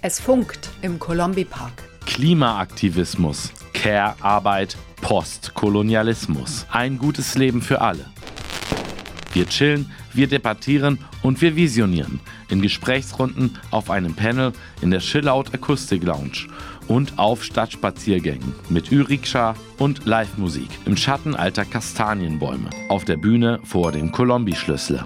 Es funkt im Colombi Park. Klimaaktivismus, Care-Arbeit, Postkolonialismus. Ein gutes Leben für alle. Wir chillen, wir debattieren und wir visionieren in Gesprächsrunden auf einem Panel in der Chillout Akustik Lounge und auf Stadtspaziergängen mit Ü-Rikscha und Live-Musik im Schatten alter Kastanienbäume auf der Bühne vor dem Kolombi-Schlüssel.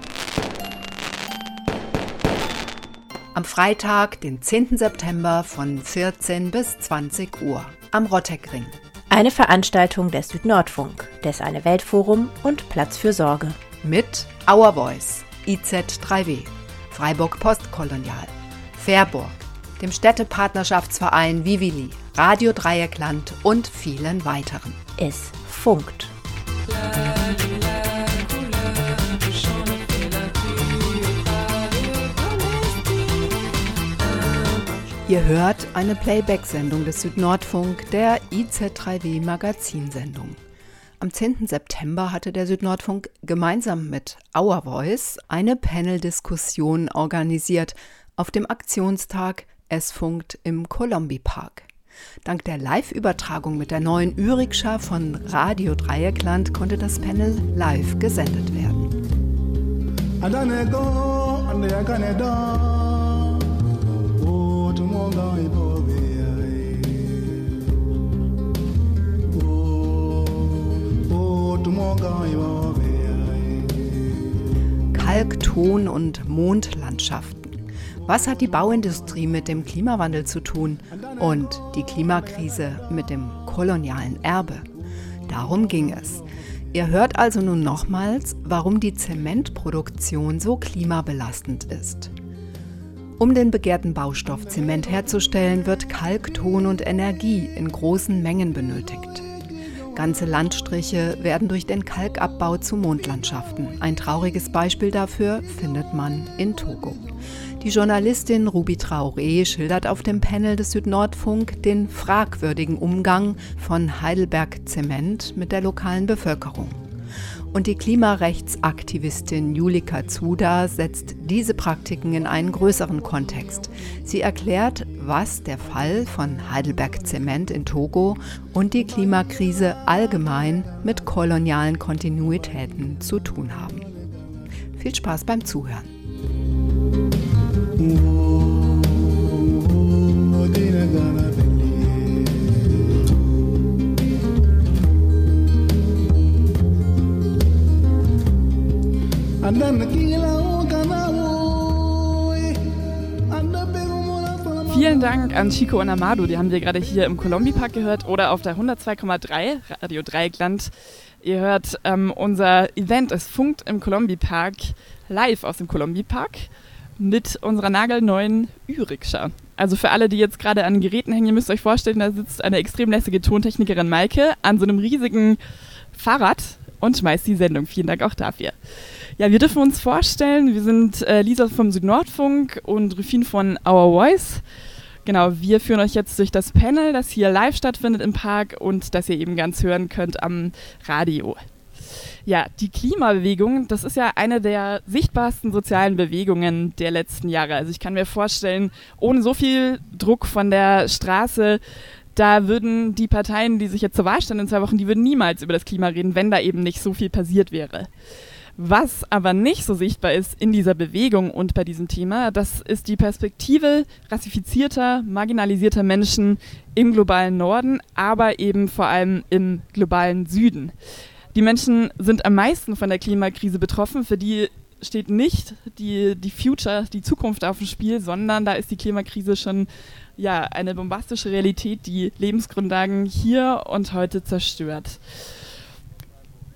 Am Freitag, den 10. September von 14 bis 20 Uhr am Rotteckring. Eine Veranstaltung des Südnordfunk, des Eine Weltforum und Platz für Sorge. Mit Our Voice, IZ3W, Freiburg Postkolonial, Fairburg, dem Städtepartnerschaftsverein Vivili, Radio Dreieckland und vielen weiteren. Es funkt. Ihr hört eine Playback-Sendung des Südnordfunk, der IZ3W Magazinsendung. Am 10. September hatte der Südnordfunk gemeinsam mit Our Voice eine Panel-Diskussion organisiert auf dem Aktionstag Es funkt im Colombi Park. Dank der Live-Übertragung mit der neuen Ürikscha von Radio Dreieckland konnte das Panel live gesendet werden. Kalk, Ton und Mondlandschaften. Was hat die Bauindustrie mit dem Klimawandel zu tun und die Klimakrise mit dem kolonialen Erbe? Darum ging es. Ihr hört also nun nochmals, warum die Zementproduktion so klimabelastend ist. Um den begehrten Baustoff Zement herzustellen, wird Kalk, Ton und Energie in großen Mengen benötigt. Ganze Landstriche werden durch den Kalkabbau zu Mondlandschaften. Ein trauriges Beispiel dafür findet man in Togo. Die Journalistin Ruby Traoré schildert auf dem Panel des Südnordfunk den fragwürdigen Umgang von Heidelberg Zement mit der lokalen Bevölkerung. Und die Klimarechtsaktivistin Julika Zuda setzt diese Praktiken in einen größeren Kontext. Sie erklärt, was der Fall von Heidelberg Zement in Togo und die Klimakrise allgemein mit kolonialen Kontinuitäten zu tun haben. Viel Spaß beim Zuhören. Vielen Dank an Chico und Amado, die haben wir gerade hier im Colombi Park gehört oder auf der 102,3 Radio Dreieckland. Ihr hört ähm, unser Event, es funkt im Colombi Park live aus dem Colombi Park mit unserer nagelneuen Ü-Rikscha. Also für alle, die jetzt gerade an Geräten hängen, ihr müsst euch vorstellen, da sitzt eine extrem lässige Tontechnikerin Maike an so einem riesigen Fahrrad und schmeißt die Sendung. Vielen Dank auch dafür. Ja, wir dürfen uns vorstellen, wir sind äh, Lisa vom Südnordfunk und Rufin von Our Voice. Genau, wir führen euch jetzt durch das Panel, das hier live stattfindet im Park und das ihr eben ganz hören könnt am Radio. Ja, die Klimabewegung, das ist ja eine der sichtbarsten sozialen Bewegungen der letzten Jahre. Also ich kann mir vorstellen, ohne so viel Druck von der Straße, da würden die Parteien, die sich jetzt zur Wahl standen in zwei Wochen, die würden niemals über das Klima reden, wenn da eben nicht so viel passiert wäre. Was aber nicht so sichtbar ist in dieser Bewegung und bei diesem Thema, das ist die Perspektive rassifizierter, marginalisierter Menschen im globalen Norden, aber eben vor allem im globalen Süden. Die Menschen sind am meisten von der Klimakrise betroffen. Für die steht nicht die, die Future, die Zukunft auf dem Spiel, sondern da ist die Klimakrise schon ja, eine bombastische Realität, die Lebensgrundlagen hier und heute zerstört.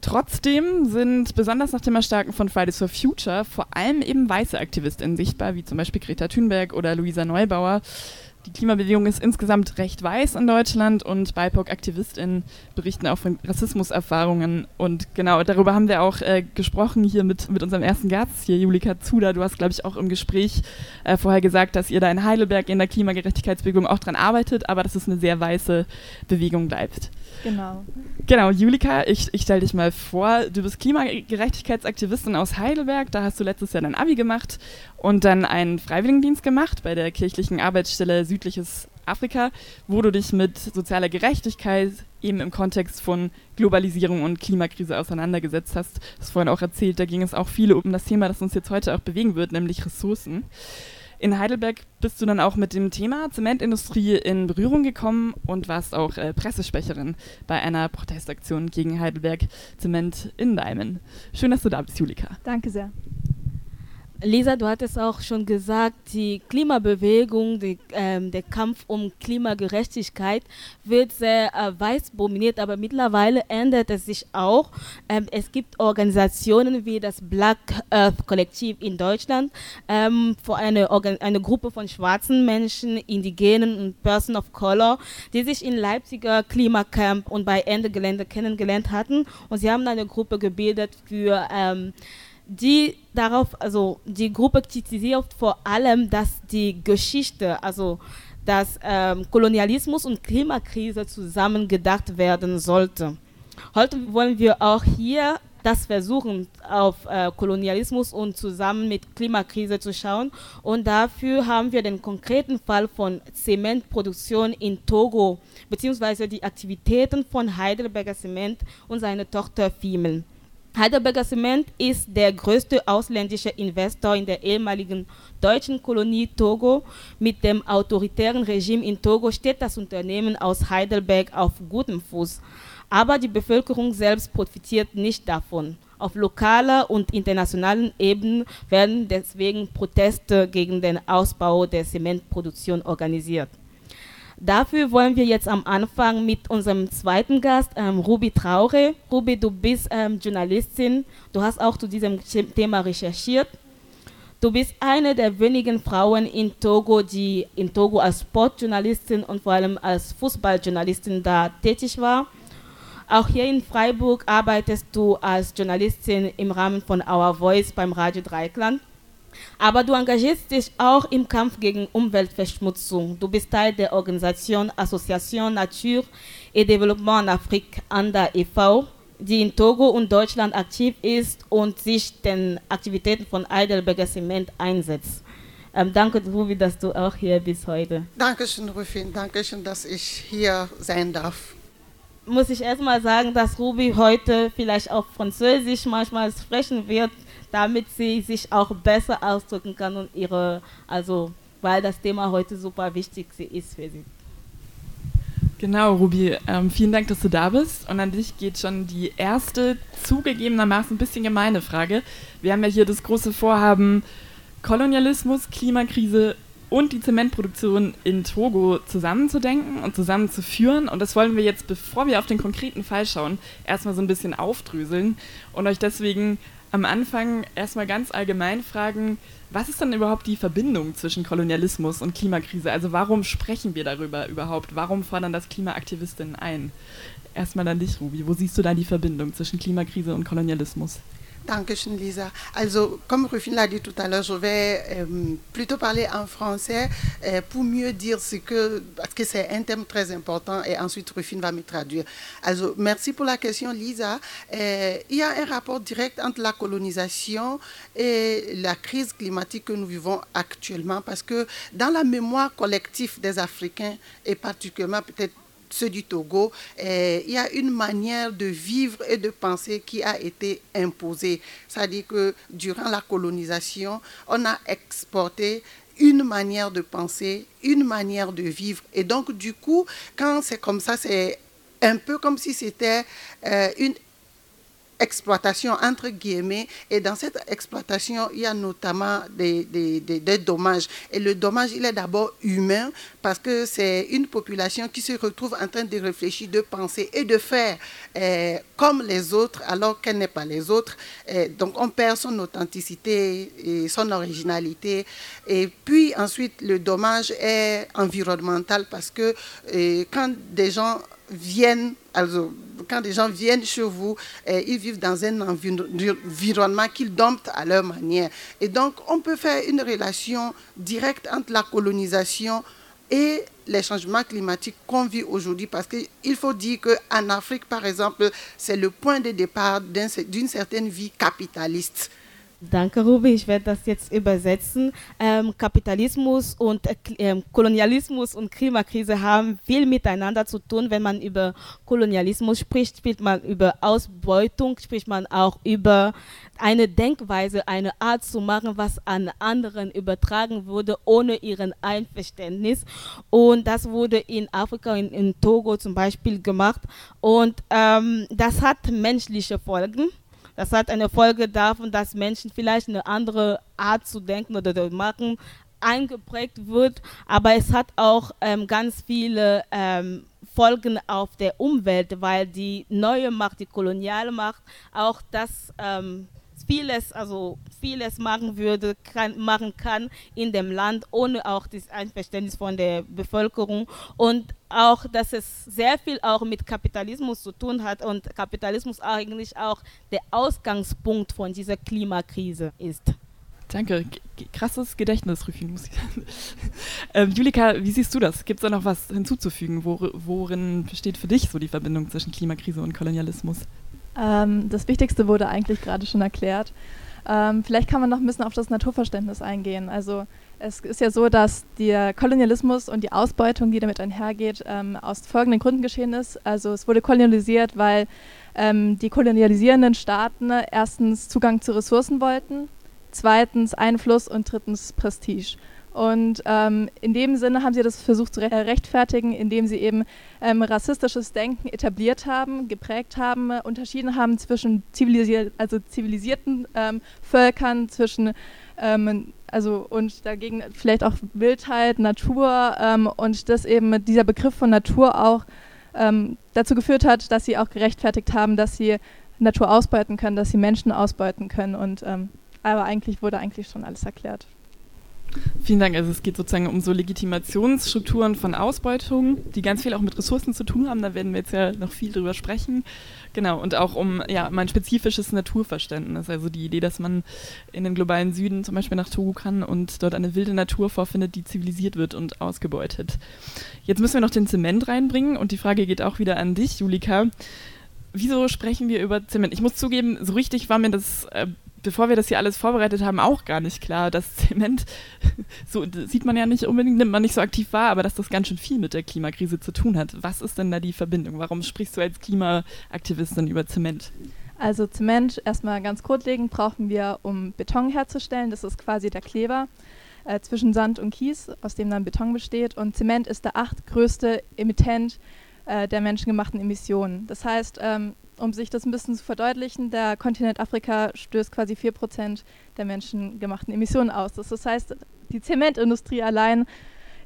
Trotzdem sind besonders nach dem Erstarken von Fridays for Future vor allem eben weiße AktivistInnen sichtbar, wie zum Beispiel Greta Thunberg oder Luisa Neubauer, Die Klimabewegung ist insgesamt recht weiß in Deutschland und BIPOC-AktivistInnen berichten auch von Rassismuserfahrungen. Und genau darüber haben wir auch äh, gesprochen hier mit, mit unserem ersten Gast, hier Julika Zuda. Du hast, glaube ich, auch im Gespräch äh, vorher gesagt, dass ihr da in Heidelberg in der Klimagerechtigkeitsbewegung auch dran arbeitet, aber dass es eine sehr weiße Bewegung bleibt. Genau. Genau, Julika, ich, ich stelle dich mal vor. Du bist Klimagerechtigkeitsaktivistin aus Heidelberg. Da hast du letztes Jahr dein Abi gemacht und dann einen Freiwilligendienst gemacht bei der kirchlichen Arbeitsstelle Südliches Afrika, wo du dich mit sozialer Gerechtigkeit eben im Kontext von Globalisierung und Klimakrise auseinandergesetzt hast. Das vorhin auch erzählt, da ging es auch viel um das Thema, das uns jetzt heute auch bewegen wird, nämlich Ressourcen. In Heidelberg bist du dann auch mit dem Thema Zementindustrie in Berührung gekommen und warst auch äh, Pressesprecherin bei einer Protestaktion gegen Heidelberg Zement in Daimen. Schön, dass du da bist, Julika. Danke sehr. Lisa, du hattest auch schon gesagt, die Klimabewegung, die, ähm, der Kampf um Klimagerechtigkeit wird sehr äh, weiß dominiert, aber mittlerweile ändert es sich auch. Ähm, es gibt Organisationen wie das Black Earth Kollektiv in Deutschland, ähm, für eine, eine Gruppe von schwarzen Menschen, Indigenen und Person of Color, die sich in Leipziger Klimacamp und bei Ende Gelände kennengelernt hatten. Und sie haben eine Gruppe gebildet für ähm, die darauf, also die Gruppe kritisiert vor allem, dass die Geschichte, also dass ähm, Kolonialismus und Klimakrise zusammen gedacht werden sollte. Heute wollen wir auch hier das versuchen, auf äh, Kolonialismus und zusammen mit Klimakrise zu schauen. Und dafür haben wir den konkreten Fall von Zementproduktion in Togo, beziehungsweise die Aktivitäten von Heidelberger Zement und seiner Tochter Fiemel. Heidelberger Cement ist der größte ausländische Investor in der ehemaligen deutschen Kolonie Togo. Mit dem autoritären Regime in Togo steht das Unternehmen aus Heidelberg auf gutem Fuß. Aber die Bevölkerung selbst profitiert nicht davon. Auf lokaler und internationalen Ebene werden deswegen Proteste gegen den Ausbau der Zementproduktion organisiert. Dafür wollen wir jetzt am Anfang mit unserem zweiten Gast, ähm, Ruby Traure. Ruby, du bist ähm, Journalistin, du hast auch zu diesem Thema recherchiert. Du bist eine der wenigen Frauen in Togo, die in Togo als Sportjournalistin und vor allem als Fußballjournalistin da tätig war. Auch hier in Freiburg arbeitest du als Journalistin im Rahmen von Our Voice beim Radio Dreikland. Aber du engagierst dich auch im Kampf gegen Umweltverschmutzung. Du bist Teil der Organisation Association Nature et Développement en Afrique, ANDA e.V., die in Togo und Deutschland aktiv ist und sich den Aktivitäten von Heidelberger Zement einsetzt. Ähm, danke, Ruby, dass du auch hier bist heute. Dankeschön, Rufin. Dankeschön, dass ich hier sein darf. Muss ich erstmal sagen, dass Ruby heute vielleicht auch Französisch manchmal sprechen wird damit sie sich auch besser ausdrücken kann und ihre, also weil das Thema heute super wichtig ist für sie. Genau, Ruby, ähm, vielen Dank, dass du da bist. Und an dich geht schon die erste, zugegebenermaßen ein bisschen gemeine Frage. Wir haben ja hier das große Vorhaben, Kolonialismus, Klimakrise und die Zementproduktion in Togo zusammenzudenken und zusammenzuführen. Und das wollen wir jetzt, bevor wir auf den konkreten Fall schauen, erstmal so ein bisschen aufdröseln und euch deswegen am Anfang erstmal ganz allgemein fragen, was ist denn überhaupt die Verbindung zwischen Kolonialismus und Klimakrise? Also warum sprechen wir darüber überhaupt? Warum fordern das Klimaaktivistinnen ein? Erstmal an dich, Ruby. Wo siehst du da die Verbindung zwischen Klimakrise und Kolonialismus? Dankeschön, Lisa. Also, comme Rufine l'a dit tout à l'heure, je vais euh, plutôt parler en français euh, pour mieux dire ce que, parce que c'est un thème très important et ensuite Rufine va me traduire. Also, merci pour la question, Lisa. Euh, il y a un rapport direct entre la colonisation et la crise climatique que nous vivons actuellement parce que dans la mémoire collective des Africains et particulièrement peut-être ceux du Togo, eh, il y a une manière de vivre et de penser qui a été imposée. C'est-à-dire que durant la colonisation, on a exporté une manière de penser, une manière de vivre. Et donc, du coup, quand c'est comme ça, c'est un peu comme si c'était euh, une exploitation entre guillemets et dans cette exploitation il y a notamment des, des, des, dommages. Et le dommage il est d'abord humain parce que c'est une population qui se retrouve en train de réfléchir de penser et de faire euh, comme les autres alors qu'elle n'est pas les autres. Euh, donc on perd son authenticité et son originalité. Et puis ensuite le dommage est environnemental parce que euh, quand des gens viennent, also, quand des gens viennent chez vous, eh, ils vivent dans un environnement qu'ils domptent à leur manière. Et donc, on peut faire une relation directe entre la colonisation et les changements climatiques qu'on vit aujourd'hui, parce qu'il faut dire qu'en Afrique, par exemple, c'est le point de départ d'une certaine vie capitaliste. Danke, Ruby. Ich werde das jetzt übersetzen. Ähm, Kapitalismus und äh, ähm, Kolonialismus und Klimakrise haben viel miteinander zu tun. Wenn man über Kolonialismus spricht, spricht man über Ausbeutung, spricht man auch über eine Denkweise, eine Art zu machen, was an anderen übertragen wurde, ohne ihren Einverständnis. Und das wurde in Afrika, in, in Togo zum Beispiel gemacht. Und ähm, das hat menschliche Folgen. Das hat eine Folge davon, dass Menschen vielleicht eine andere Art zu denken oder zu machen eingeprägt wird, aber es hat auch ähm, ganz viele ähm, Folgen auf der Umwelt, weil die neue Macht, die koloniale Macht, auch das ähm, vieles, also vieles machen würde, kann, machen kann in dem Land, ohne auch das Einverständnis von der Bevölkerung und auch, dass es sehr viel auch mit Kapitalismus zu tun hat und Kapitalismus eigentlich auch der Ausgangspunkt von dieser Klimakrise ist. Danke, krasses Gedächtnis, Rüfin. ähm, Julika, wie siehst du das? Gibt es da noch was hinzuzufügen? Wor worin besteht für dich so die Verbindung zwischen Klimakrise und Kolonialismus? Ähm, das Wichtigste wurde eigentlich gerade schon erklärt. Ähm, vielleicht kann man noch ein bisschen auf das Naturverständnis eingehen. Also es ist ja so, dass der Kolonialismus und die Ausbeutung, die damit einhergeht, ähm, aus folgenden Gründen geschehen ist. Also es wurde kolonialisiert, weil ähm, die kolonialisierenden Staaten erstens Zugang zu Ressourcen wollten, zweitens Einfluss und drittens Prestige. Und ähm, in dem Sinne haben sie das versucht zu rechtfertigen, indem sie eben ähm, rassistisches Denken etabliert haben, geprägt haben, äh, unterschieden haben zwischen zivilisier also zivilisierten ähm, Völkern, zwischen ähm, also und dagegen vielleicht auch Wildheit, Natur ähm, und das eben dieser Begriff von Natur auch ähm, dazu geführt hat, dass sie auch gerechtfertigt haben, dass sie Natur ausbeuten können, dass sie Menschen ausbeuten können und aber eigentlich wurde eigentlich schon alles erklärt. Vielen Dank. Also es geht sozusagen um so Legitimationsstrukturen von Ausbeutung, die ganz viel auch mit Ressourcen zu tun haben. Da werden wir jetzt ja noch viel drüber sprechen. Genau, und auch um ja, mein spezifisches Naturverständnis. Also die Idee, dass man in den globalen Süden zum Beispiel nach Togo kann und dort eine wilde Natur vorfindet, die zivilisiert wird und ausgebeutet. Jetzt müssen wir noch den Zement reinbringen und die Frage geht auch wieder an dich, Julika. Wieso sprechen wir über Zement? Ich muss zugeben, so richtig war mir das äh, bevor wir das hier alles vorbereitet haben, auch gar nicht klar, dass Zement, so sieht man ja nicht unbedingt, nimmt man nicht so aktiv wahr, aber dass das ganz schön viel mit der Klimakrise zu tun hat. Was ist denn da die Verbindung? Warum sprichst du als Klimaaktivistin über Zement? Also Zement, erstmal ganz grundlegend, brauchen wir, um Beton herzustellen. Das ist quasi der Kleber äh, zwischen Sand und Kies, aus dem dann Beton besteht. Und Zement ist der achtgrößte Emittent äh, der menschengemachten Emissionen. Das heißt, ähm, um sich das ein bisschen zu verdeutlichen, der Kontinent Afrika stößt quasi 4% der menschengemachten Emissionen aus. Das, heißt, die Zementindustrie allein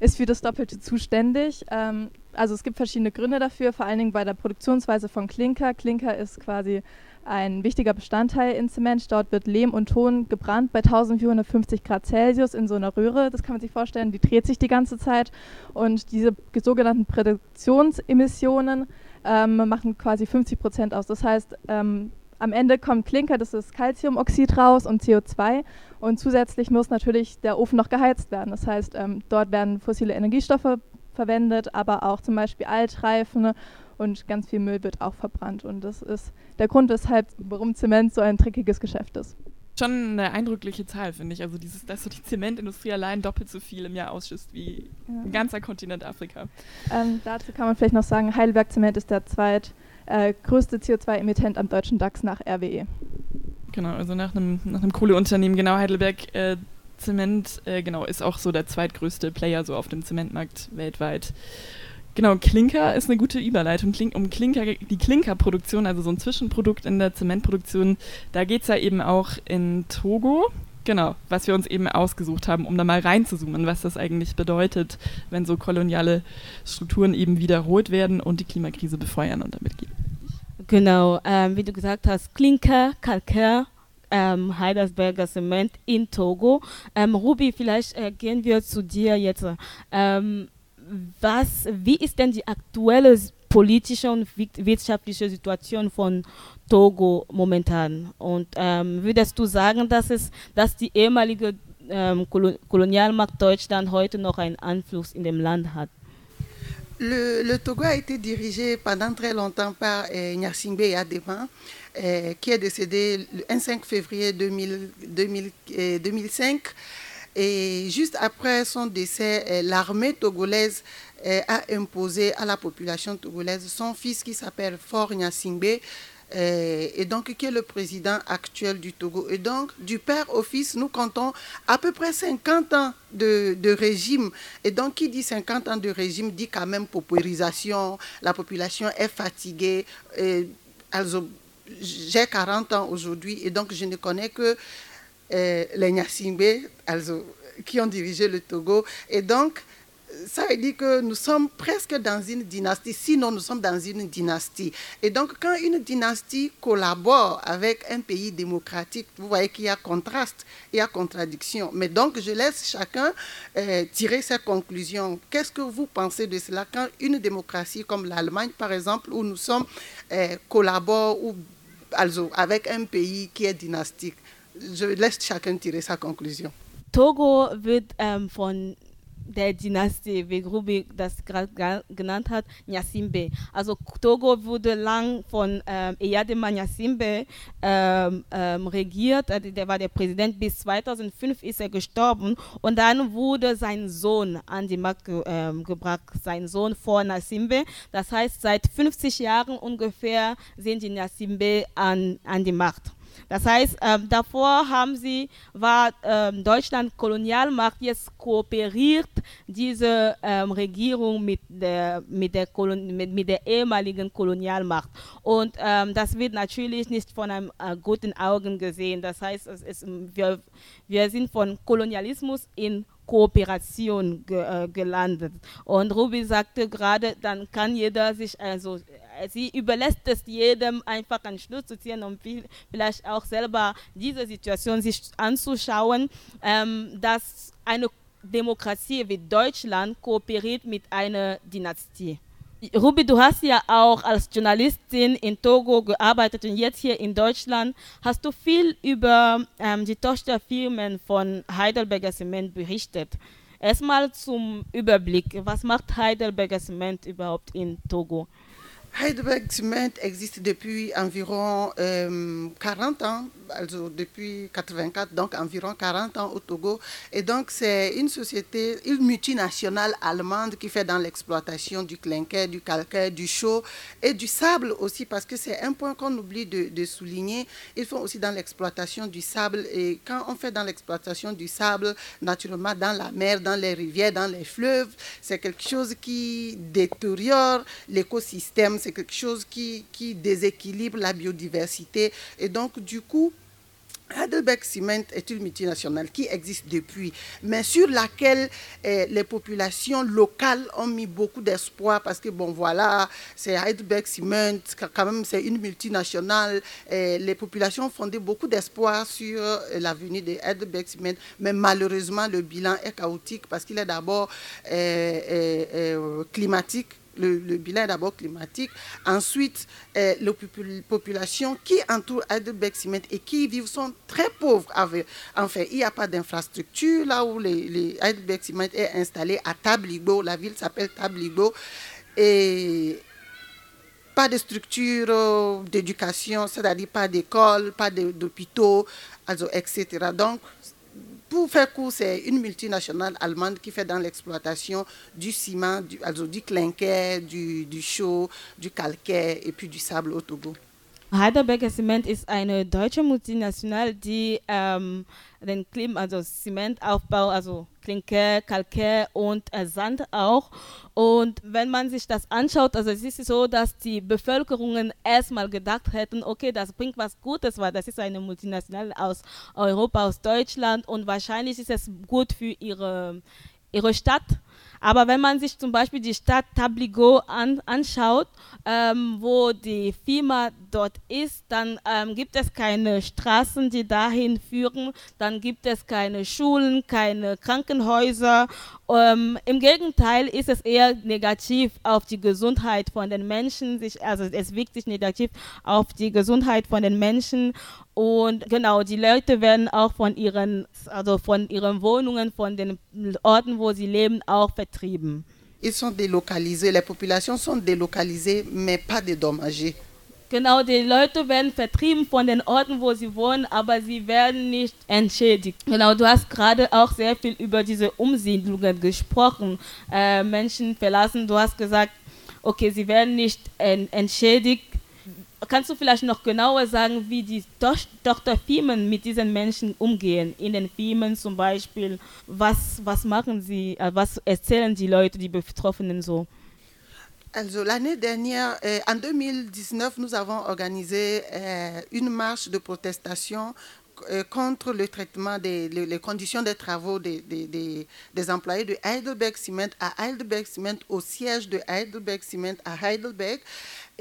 ist für das Doppelte zuständig. Ähm, also es gibt verschiedene Gründe dafür, vor allen Dingen bei der Produktionsweise von Klinker. Klinker ist quasi ein wichtiger Bestandteil in Zement. Dort wird Lehm und Ton gebrannt bei 1450 Grad Celsius in so einer Röhre. Das kann man sich vorstellen, die dreht sich die ganze Zeit. Und diese sogenannten Produktionsemissionen ähm, machen quasi 50 Prozent aus. Das heißt, ähm, am Ende kommt Klinker, das ist Calciumoxid raus und CO2 und zusätzlich muss natürlich der Ofen noch geheizt werden. Das heißt, ähm, dort werden fossile Energiestoffe verwendet, aber auch zum Beispiel Altreifen und ganz viel Müll wird auch verbrannt. Und das ist der Grund, weshalb, warum Zement so ein dreckiges Geschäft ist schon eine eindrückliche Zahl, finde ich. Also dieses, dass so die Zementindustrie allein doppelt so viel im Jahr ausschüsst wie ja. ein ganzer Kontinent Afrika. Ähm, dazu kann man vielleicht noch sagen, Heidelberg Zement ist der zweitgrößte äh, CO2-Emittent am deutschen DAX nach RWE. Genau, also nach einem, nach einem Kohleunternehmen, genau, Heidelberg äh, Zement, äh, genau, ist auch so der zweitgrößte Player so auf dem Zementmarkt weltweit. Genau, Klinker ist eine gute Überleitung. Um Klinker, die Klinkerproduktion, also so ein Zwischenprodukt in der Zementproduktion, da geht es ja eben auch in Togo. Genau, was wir uns eben ausgesucht haben, um da mal reinzuzoomen, was das eigentlich bedeutet, wenn so koloniale Strukturen eben wiederholt werden und die Klimakrise befeuern und damit geht. Genau, ähm, wie du gesagt hast, Klinker, Kalkär, ähm, Heidelberger Zement in Togo. Ähm, Ruby, vielleicht äh, gehen wir zu dir jetzt. Ähm, was, wie ist denn die aktuelle politische und wirtschaftliche Situation von Togo momentan? Und ähm, würdest du sagen, dass, es, dass die ehemalige ähm, Kolonialmacht Deutschland heute noch einen Einfluss in dem Land hat? Le, le, Togo a été dirigé pendant très longtemps par eh, Nyarsimbe Yadema, eh, qui est décédé le 5 février 2000, 2000, eh, 2005. Et juste après son décès, eh, l'armée togolaise eh, a imposé à la population togolaise son fils qui s'appelle Fort Nyasingbe, eh, et donc qui est le président actuel du Togo. Et donc, du père au fils, nous comptons à peu près 50 ans de, de, régime. Et donc, qui dit 50 ans de régime dit quand même paupérisation, la population est fatiguée. J'ai 40 ans aujourd'hui et donc je ne connais que euh, les Nyasimbe, qui ont dirigé le Togo. Et donc, ça veut dire que nous sommes presque dans une dynastie, sinon nous sommes dans une dynastie. Et donc, quand une dynastie collabore avec un pays démocratique, vous voyez qu'il y a contraste, il y a contradiction. Mais donc, je laisse chacun euh, tirer ses conclusions. Qu'est-ce que vous pensez de cela quand une démocratie comme l'Allemagne, par exemple, où nous sommes, euh, collabore ou, avec un pays qui est dynastique? Je laisse chacun tirer sa Conclusion. Togo wird ähm, von der Dynastie, wie Ruby das gerade genannt hat, Nyasimbe. Also Togo wurde lang von ähm, Eyadema Nyasimbe ähm, ähm, regiert. Der war der Präsident bis 2005 ist er gestorben und dann wurde sein Sohn an die Macht ge ähm, gebracht, sein Sohn vor Nyasimbe. Das heißt, seit 50 Jahren ungefähr sind die Nyasimbe an, an die Macht. Das heißt, ähm, davor haben sie, war ähm, Deutschland Kolonialmacht, jetzt kooperiert diese ähm, Regierung mit der, mit, der mit, mit der ehemaligen Kolonialmacht. Und ähm, das wird natürlich nicht von einem äh, guten Augen gesehen. Das heißt, es ist, wir, wir sind von Kolonialismus in Kooperation ge, äh, gelandet. Und Ruby sagte gerade, dann kann jeder sich also sie überlässt es jedem einfach einen Schluss zu ziehen und vielleicht auch selber diese Situation sich anzuschauen, ähm, dass eine Demokratie wie Deutschland kooperiert mit einer Dynastie. Ruby, du hast ja auch als Journalistin in Togo gearbeitet und jetzt hier in Deutschland. Hast du viel über ähm, die Tochterfirmen von Heidelberger Cement berichtet? Erstmal zum Überblick. Was macht Heidelberger Cement überhaupt in Togo? Heidelberg Cement existe depuis environ euh, 40 ans, also depuis 84, donc environ 40 ans au Togo. Et donc c'est une société, une multinationale allemande qui fait dans l'exploitation du clinquer, du calcaire, du chaux et du sable aussi, parce que c'est un point qu'on oublie de, souligner. Ils font aussi dans l'exploitation du sable. Et quand on fait dans l'exploitation du sable, naturellement dans la mer, dans les rivières, dans les fleuves, c'est quelque chose qui détériore l'écosystème c'est quelque chose qui, qui déséquilibre la biodiversité. Et donc, du coup, Heidelberg Cement est une multinationale qui existe depuis, mais sur laquelle eh, les populations locales ont mis beaucoup d'espoir parce que, bon, voilà, c'est Heidelberg Cement, quand même, c'est une multinationale. Et les populations ont fondé beaucoup d'espoir sur eh, l'avenir de Heidelberg Cement, mais malheureusement, le bilan est chaotique parce qu'il est d'abord eh, climatique le, bilan d'abord climatique, ensuite euh, les populations qui entourent Heidelberg Cement et qui vivent sont très pauvres. Enfin, il n'y a pas d'infrastructure là où les, les Cement est installé à Tabligo, la ville s'appelle Tabligo, et pas de structure euh, d'éducation, c'est-à-dire pas d'école, pas d'hôpitaux, etc. Donc, pour faire court, c'est une multinationale allemande qui fait dans l'exploitation du ciment, du, also du clinquer, du, du chaux, du calcaire et puis du sable au Togo. Heidelberger Zement ist eine deutsche Multinational, die ähm, den Klima, also Zementaufbau, also Klinker, Kalkär und äh, Sand auch. Und wenn man sich das anschaut, also es ist so, dass die Bevölkerungen erstmal gedacht hätten, okay, das bringt was Gutes, weil das ist eine Multinational aus Europa, aus Deutschland und wahrscheinlich ist es gut für ihre, ihre Stadt aber wenn man sich zum Beispiel die Stadt Tabligo an, anschaut, ähm, wo die Firma dort ist, dann ähm, gibt es keine Straßen, die dahin führen, dann gibt es keine Schulen, keine Krankenhäuser. Ähm, Im Gegenteil ist es eher negativ auf die Gesundheit von den Menschen, sich, also es wirkt sich negativ auf die Gesundheit von den Menschen und genau, die Leute werden auch von ihren, also von ihren Wohnungen, von den Orten, wo sie leben, auch vertrieben. Ils sont délocalisés, les populations sont délocalisées, mais pas dédommagées. Genau, die Leute werden vertrieben von den Orten, wo sie wohnen, aber sie werden nicht entschädigt. Genau, du hast gerade auch sehr viel über diese Umsiedlungen gesprochen. Äh, Menschen verlassen, du hast gesagt, okay, sie werden nicht entschädigt kannst du vielleicht noch genauer sagen, wie die Tochterfirmen mit diesen Menschen umgehen? In den Firmen zum Beispiel, was, was machen sie, äh, was erzählen die Leute, die Betroffenen so? Also l'année dernière, euh, en 2019, nous avons organisé euh, une marche de protestation euh, contre le traitement des les, les conditions des travaux des, des, des, des, employés de Heidelberg Cement à Heidelberg Cement, au siège de Heidelberg Cement à Heidelberg.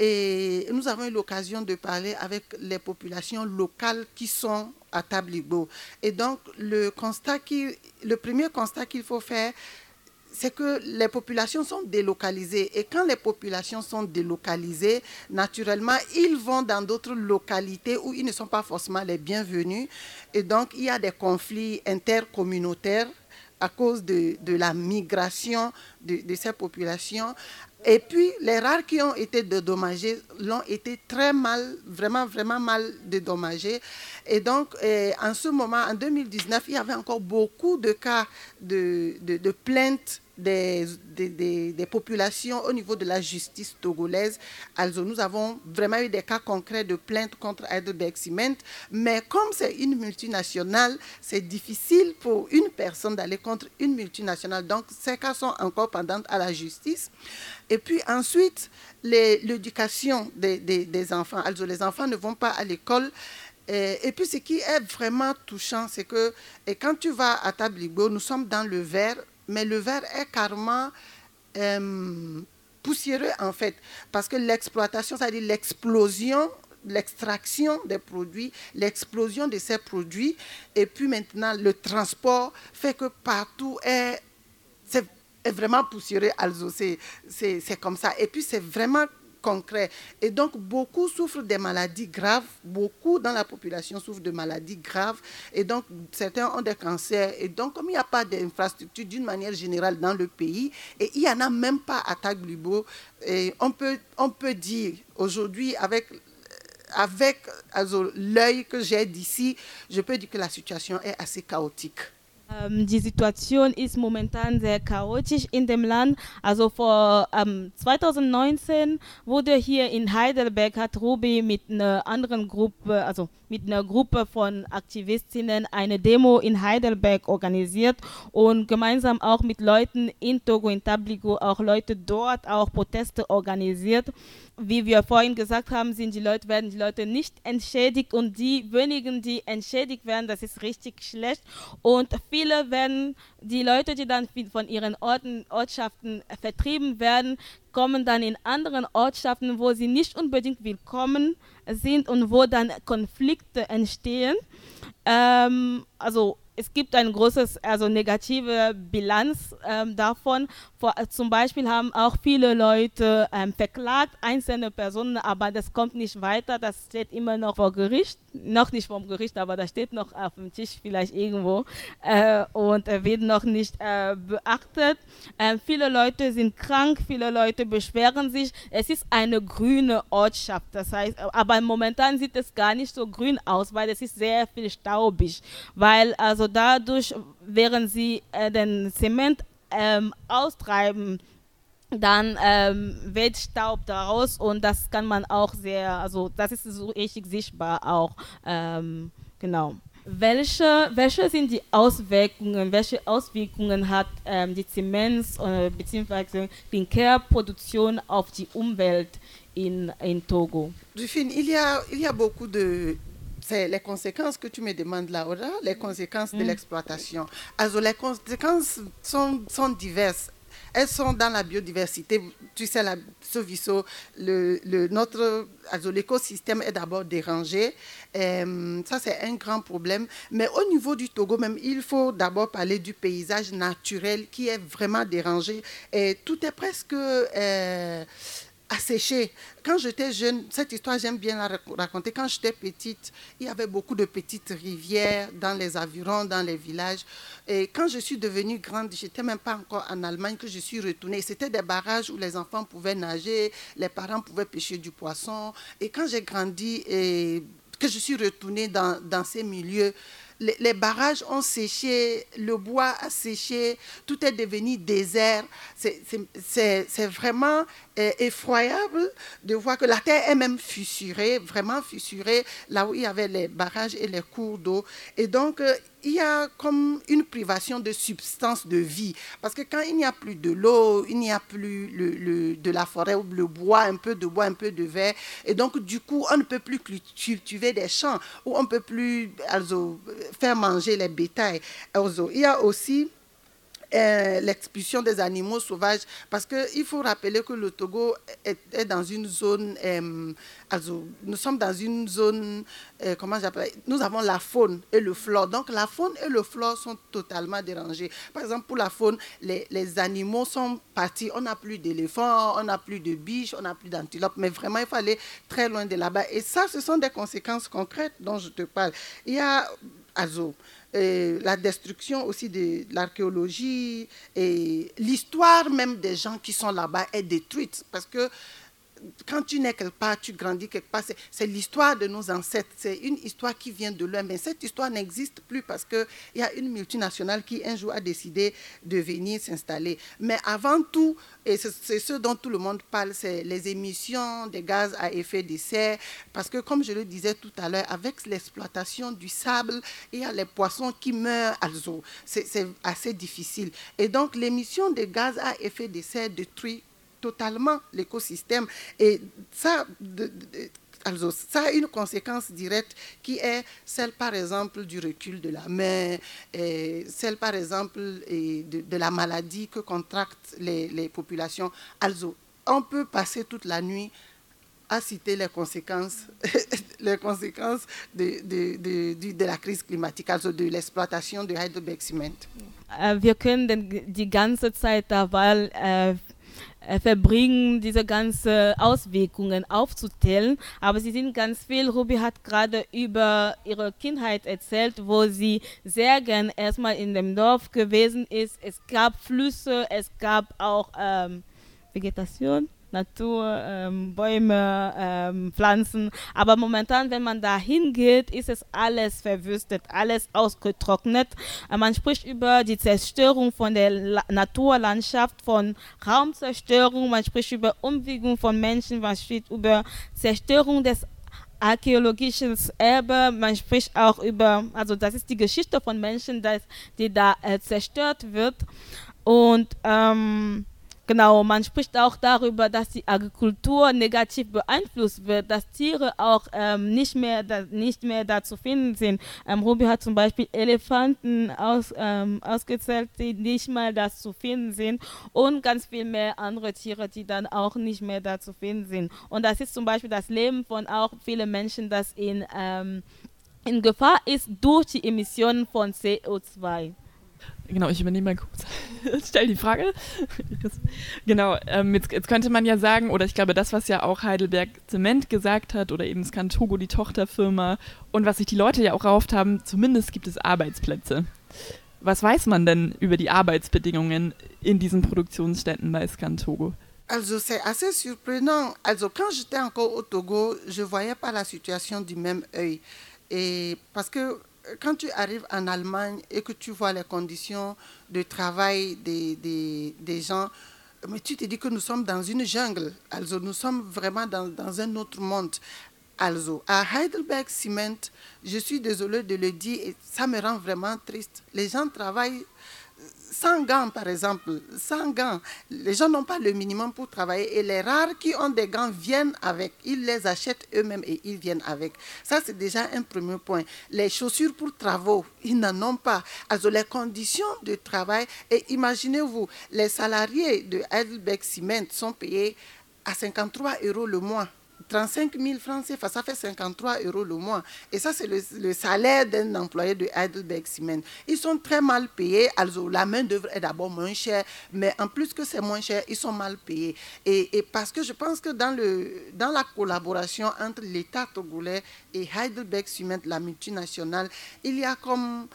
Et nous avons eu l'occasion de parler avec les populations locales qui sont à Tabligo. Et donc, le, constat le premier constat qu'il faut faire, c'est que les populations sont délocalisées. Et quand les populations sont délocalisées, naturellement, ils vont dans d'autres localités où ils ne sont pas forcément les bienvenus. Et donc, il y a des conflits intercommunautaires à cause de, la migration de, ces populations. Et puis, les rares qui ont été dédommagés l'ont été très mal, vraiment, vraiment mal dédommagés. Et donc, eh, en ce moment, en 2019, il y avait encore beaucoup de cas de, de, de plaintes des, populations au niveau de la justice togolaise. Also, nous avons vraiment eu des cas concrets de plaintes contre Heidelberg Cement, mais comme c'est une multinationale, c'est difficile pour une personne d'aller contre une multinationale. Donc, ces cas sont encore pendants à la justice. Et puis ensuite, l'éducation des, enfants. Also, les enfants ne vont pas à l'école. Et, puis, ce qui est vraiment touchant, c'est que et quand tu vas à Tabligo, nous sommes dans le vert mais le verre est carrément euh, poussiéreux en fait, parce que l'exploitation, c'est-à-dire l'explosion l'extraction des produits, l'explosion de ces produits, et puis maintenant le transport fait que partout est, est vraiment poussiéreux. Also, c'est comme ça. Et puis c'est vraiment concret. Et donc, beaucoup souffrent des maladies graves. Beaucoup dans la population souffrent de maladies graves. Et donc, certains ont des cancers. Et donc, comme il n'y a pas d'infrastructure d'une manière générale dans le pays, et il n'y en a même pas à Taglubo, et on peut, on peut dire aujourd'hui, avec avec l'œil que j'ai d'ici, je peux dire que la situation est assez chaotique. Ähm, die Situation ist momentan sehr chaotisch in dem Land. Also vor ähm, 2019 wurde hier in Heidelberg hat Ruby mit einer anderen Gruppe, also mit einer Gruppe von Aktivistinnen eine Demo in Heidelberg organisiert und gemeinsam auch mit Leuten in Togo, in Tabligo, auch Leute dort auch Proteste organisiert wie wir vorhin gesagt haben, sind die Leute, werden die Leute nicht entschädigt und die wenigen, die entschädigt werden, das ist richtig schlecht. Und viele werden, die Leute, die dann von ihren Orten, Ortschaften vertrieben werden, kommen dann in anderen Ortschaften, wo sie nicht unbedingt willkommen sind und wo dann Konflikte entstehen. Ähm, also es gibt eine große, also negative Bilanz ähm, davon. Vor, äh, zum Beispiel haben auch viele Leute ähm, verklagt, einzelne Personen, aber das kommt nicht weiter. Das steht immer noch vor Gericht, noch nicht vor Gericht, aber das steht noch auf dem Tisch vielleicht irgendwo äh, und äh, wird noch nicht äh, beachtet. Ähm, viele Leute sind krank, viele Leute beschweren sich. Es ist eine grüne Ortschaft, das heißt, aber momentan sieht es gar nicht so grün aus, weil es ist sehr viel staubig, weil also dadurch, während sie äh, den Zement ähm, austreiben, dann ähm, wird Staub daraus und das kann man auch sehr, also das ist so richtig sichtbar auch, ähm, genau. Welche, welche sind die Auswirkungen, welche Auswirkungen hat ähm, die Zements- äh, bzw. Clinker-Produktion auf die Umwelt in, in Togo? Rufine, il y a, il y a beaucoup de, c'est les conséquences que tu me demandes là, oder? Les conséquences de l'exploitation. Also, les conséquences sont, sont diverses. Elles sont dans la biodiversité. Tu sais, la le, le, notre, l'écosystème est d'abord dérangé. Euh, ça, c'est un grand problème. Mais au niveau du Togo même, il faut d'abord parler du paysage naturel qui est vraiment dérangé. Et tout est presque... Euh, asséché. Quand j'étais jeune, cette histoire, j'aime bien la raconter. Quand j'étais petite, il y avait beaucoup de petites rivières dans les environs, dans les villages. Et quand je suis devenue grande, j'étais même pas encore en Allemagne que je suis retournée. C'était des barrages où les enfants pouvaient nager, les parents pouvaient pêcher du poisson. Et quand j'ai grandi et que je suis retournée dans, ces milieux, les, barrages ont séché, le bois a séché, tout est devenu désert. C'est vraiment effroyable de voir que la terre est même fissurée, vraiment fissurée, là où il y avait les barrages et les cours d'eau. Et donc, euh, il y a comme une privation de substance de vie. Parce que quand il n'y a plus de l'eau, il n'y a plus de la forêt le bois, un peu de bois, un peu de verre. Et donc, du coup, on ne peut plus cultiver des champs ou on ne peut plus also, faire manger les bétails. Il y a aussi euh, l'expulsion des animaux sauvages, parce qu'il faut rappeler que le Togo est, dans une zone, euh, nous sommes dans une zone, euh, comment j'appelle, nous avons la faune et le flore, donc la faune et le flore sont totalement dérangés. Par exemple, pour la faune, les, animaux sont partis, on n'a plus d'éléphants, on n'a plus de biches, on n'a plus d'antilopes, mais vraiment, il aller très loin de là-bas. Et ça, ce sont des conséquences concrètes dont je te parle. Il y a, also, la destruction aussi de l'archéologie et l'histoire même des gens qui sont là-bas est détruite. Parce que quand tu nais quelque part, tu grandis quelque part, c'est l'histoire de nos ancêtres, c'est une histoire qui vient de loin, mais cette histoire n'existe plus parce qu'il y a une multinationale qui un jour a décidé de venir s'installer. Mais avant tout, et c'est ce dont tout le monde parle, c'est les émissions de gaz à effet de serre, parce que comme je le disais tout à l'heure, avec l'exploitation du sable, il y a les poissons qui meurent à l'eau. C'est assez difficile. Et donc l'émission de gaz à effet de serre détruit totalement l'écosystème. Et ça, ça a une conséquence directe qui est celle, par exemple, du recul de la mer, et celle, par exemple, de, la maladie que contractent les, populations. Also, on peut passer toute la nuit à citer les conséquences, les conséquences de, de, de, de, la crise climatique, also de l'exploitation de Heidelberg Cement. Äh, verbringen, diese ganzen Auswirkungen aufzuzählen. Aber sie sind ganz viel. Ruby hat gerade über ihre Kindheit erzählt, wo sie sehr gern erstmal in dem Dorf gewesen ist. Es gab Flüsse, es gab auch ähm, Vegetation. Natur, ähm, Bäume, ähm, Pflanzen. Aber momentan, wenn man da hingeht, ist es alles verwüstet, alles ausgetrocknet. Äh, man spricht über die Zerstörung von der La Naturlandschaft, von Raumzerstörung, man spricht über Umwiegung von Menschen, man spricht über Zerstörung des archäologisches Erbe, man spricht auch über, also das ist die Geschichte von Menschen, das, die da äh, zerstört wird. Und ähm, Genau, man spricht auch darüber, dass die Agrikultur negativ beeinflusst wird, dass Tiere auch ähm, nicht, mehr da, nicht mehr da zu finden sind. Ähm, Ruby hat zum Beispiel Elefanten aus, ähm, ausgezählt, die nicht mal da zu finden sind und ganz viel mehr andere Tiere, die dann auch nicht mehr da zu finden sind. Und das ist zum Beispiel das Leben von auch vielen Menschen, das in, ähm, in Gefahr ist durch die Emissionen von CO2. Genau, ich übernehme mal kurz. Stell die Frage. genau, ähm, jetzt, jetzt, könnte man ja sagen, oder ich glaube, das, was ja auch Heidelberg Zement gesagt hat, oder eben Scantogo, die Tochterfirma, und was sich die Leute ja auch erhofft haben, zumindest gibt es Arbeitsplätze. Was weiß man denn über die Arbeitsbedingungen in diesen Produktionsstätten bei Scantogo? Also, c'est assez surprenant. Also, quand j'étais encore au Togo, je voyais pas la situation du même œil. Et parce que quand tu arrives en Allemagne et que tu vois les conditions de travail des, des, des gens, mais tu te dis que nous sommes dans une jungle. Also, nous sommes vraiment dans, dans un autre monde. Also, à Heidelberg Cement, je suis désolée de le dire et ça me rend vraiment triste. Les gens travaillent sans gants, par exemple, sans gants. Les gens n'ont pas le minimum pour travailler et les rares qui ont des gants viennent avec. Ils les achètent eux-mêmes et ils viennent avec. Ça, c'est déjà un premier point. Les chaussures pour travaux, ils n'en ont pas. Alors, les conditions de travail, et imaginez-vous, les salariés de Heidelberg Cement sont payés à 53 euros le mois. 35 000 francs ça fait 53 euros le mois. Et ça, c'est le, salaire d'un employé de Heidelberg Cement. Ils sont très mal payés. Also, la main-d'œuvre est d'abord moins chère, mais en plus que c'est moins cher, ils sont mal payés. Et, parce que je pense que dans, le, dans la collaboration entre l'État togolais et Heidelberg Cement, la multinationale, il y a comme.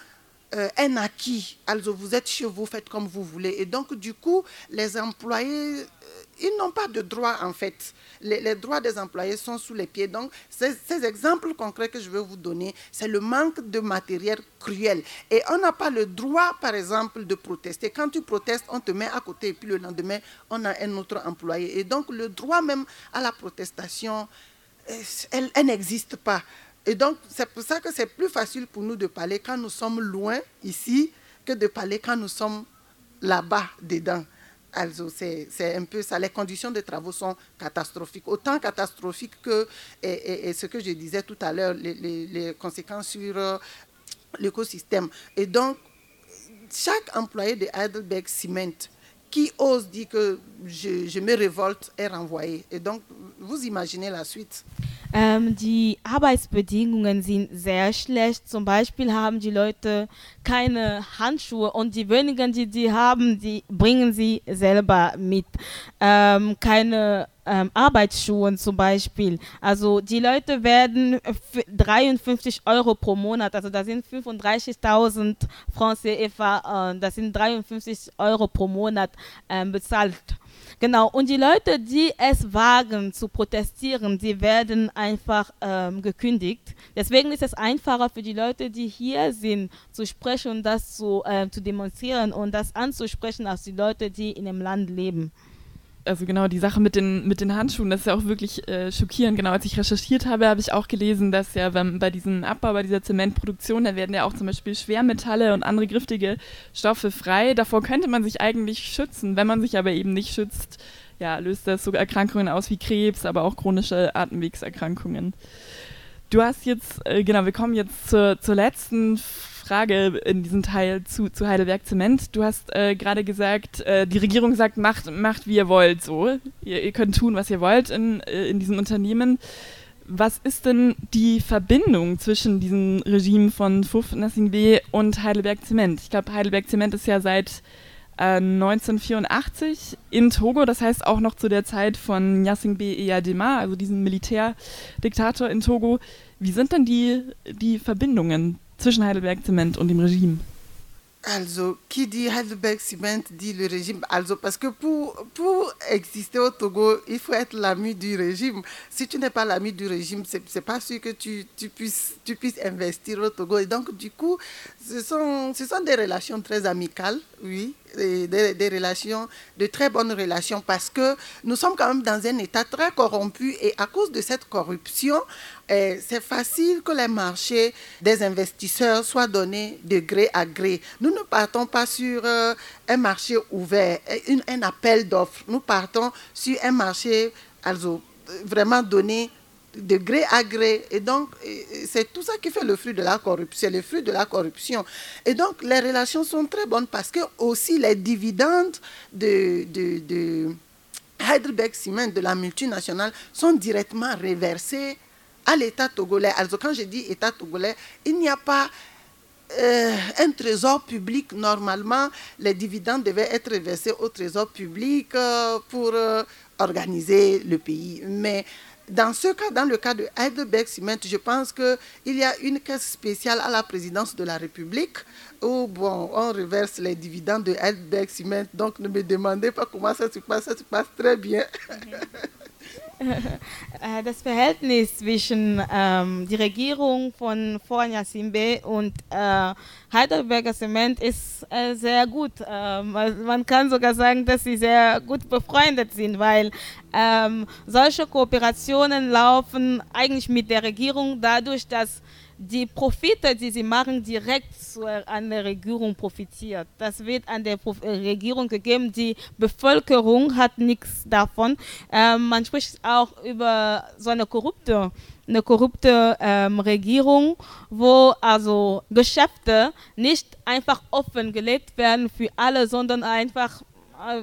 Euh, un acquis. Also, vous êtes chez vous, faites comme vous voulez. Et donc, du coup, les employés, ils n'ont pas de droit, en fait les, droits des employés sont sous les pieds. Donc, ces, exemples concrets que je vais vous donner, c'est le manque de matériel cruel. Et on n'a pas le droit, par exemple, de protester. Quand tu protestes, on te met à côté et puis le lendemain, on a un autre employé. Et donc, le droit même à la protestation, elle, elle n'existe pas. Et donc, c'est pour ça que c'est plus facile pour nous de parler quand nous sommes loin ici que de parler quand nous sommes là-bas dedans. Also, c'est un peu ça. Les conditions de travaux sont catastrophiques, autant catastrophiques que, et, ce que je disais tout à l'heure, les, conséquences sur euh, l'écosystème. Et donc, chaque employé de Heidelberg Cement qui ose dire que je me révolte est renvoyé. Et donc, vous imaginez la suite. Ähm, die Arbeitsbedingungen sind sehr schlecht. Zum Beispiel haben die Leute keine Handschuhe und die wenigen, die die haben, die bringen sie selber mit. Ähm, keine ähm, Arbeitsschuhe zum Beispiel. Also die Leute werden 53 Euro pro Monat, also das sind 35.000 Francs CFA, äh, das sind 53 Euro pro Monat äh, bezahlt. Genau, und die Leute, die es wagen zu protestieren, die werden einfach ähm, gekündigt. Deswegen ist es einfacher für die Leute, die hier sind, zu sprechen das zu, äh, zu demonstrieren und das anzusprechen, als die Leute, die in dem Land leben also genau, die Sache mit den, mit den Handschuhen, das ist ja auch wirklich äh, schockierend. Genau, als ich recherchiert habe, habe ich auch gelesen, dass ja beim, bei diesem Abbau, bei dieser Zementproduktion, da werden ja auch zum Beispiel Schwermetalle und andere giftige Stoffe frei. Davor könnte man sich eigentlich schützen. Wenn man sich aber eben nicht schützt, ja, löst das sogar Erkrankungen aus wie Krebs, aber auch chronische Atemwegserkrankungen. Du hast jetzt, äh, genau, wir kommen jetzt zur, zur letzten Frage in diesem Teil zu, zu Heidelberg Zement. Du hast äh, gerade gesagt, äh, die Regierung sagt, macht, macht wie ihr wollt, so. Ihr, ihr könnt tun, was ihr wollt in, äh, in diesem Unternehmen. Was ist denn die Verbindung zwischen diesem Regime von Fuf Nassingbe und Heidelberg Zement? Ich glaube, Heidelberg Zement ist ja seit 1984 äh, in Togo, das heißt auch noch zu der Zeit von Nyasingbe Eyadema, also diesem Militärdiktator in Togo. Wie sind denn die, die Verbindungen zwischen Heidelberg Zement und dem Regime? Also, qui dit Heidelberg Cement dit le régime. Also, parce que pour, pour exister au Togo, il faut être l'ami du régime. Si tu n'es pas l'ami du régime, c'est n'est pas sûr que tu, tu, puisses, tu puisses investir au Togo. Et donc, du coup, ce sont, ce sont des relations très amicales, oui, des, relations, de très bonnes relations, parce que nous sommes quand même dans un État très corrompu et à cause de cette corruption, eh, c'est facile que les marchés des investisseurs soient donnés de gré à gré. Nous ne partons pas sur euh, un marché ouvert, une, un appel d'offres. Nous partons sur un marché also, vraiment donné de gré à gré. Et donc, c'est tout ça qui fait le fruit de la corruption, le fruit de la corruption. Et donc, les relations sont très bonnes parce que aussi les dividendes de, de, de Heidelberg Cement, de la multinationale, sont directement reversés à l'État togolais. Alors, quand je dis État togolais, il n'y a pas euh, un trésor public. Normalement, les dividendes devaient être versés au trésor public euh, pour euh, organiser le pays. Mais dans ce cas, dans le cas de Heidelberg Cement, je pense qu'il y a une caisse spéciale à la présidence de la République où bon, on reverse les dividendes de Heidelberg Cement. Donc ne me demandez pas comment ça se passe, ça se passe très bien. Äh, das Verhältnis zwischen ähm, der Regierung von Fornia Simbe und äh, Heidelberger Zement ist äh, sehr gut. Ähm, man kann sogar sagen, dass sie sehr gut befreundet sind, weil ähm, solche Kooperationen laufen eigentlich mit der Regierung dadurch, dass die Profite, die sie machen, direkt an der Regierung profitiert. Das wird an der äh, Regierung gegeben. Die Bevölkerung hat nichts davon. Ähm, man spricht auch über so eine korrupte, eine korrupte ähm, Regierung, wo also Geschäfte nicht einfach offengelegt werden für alle, sondern einfach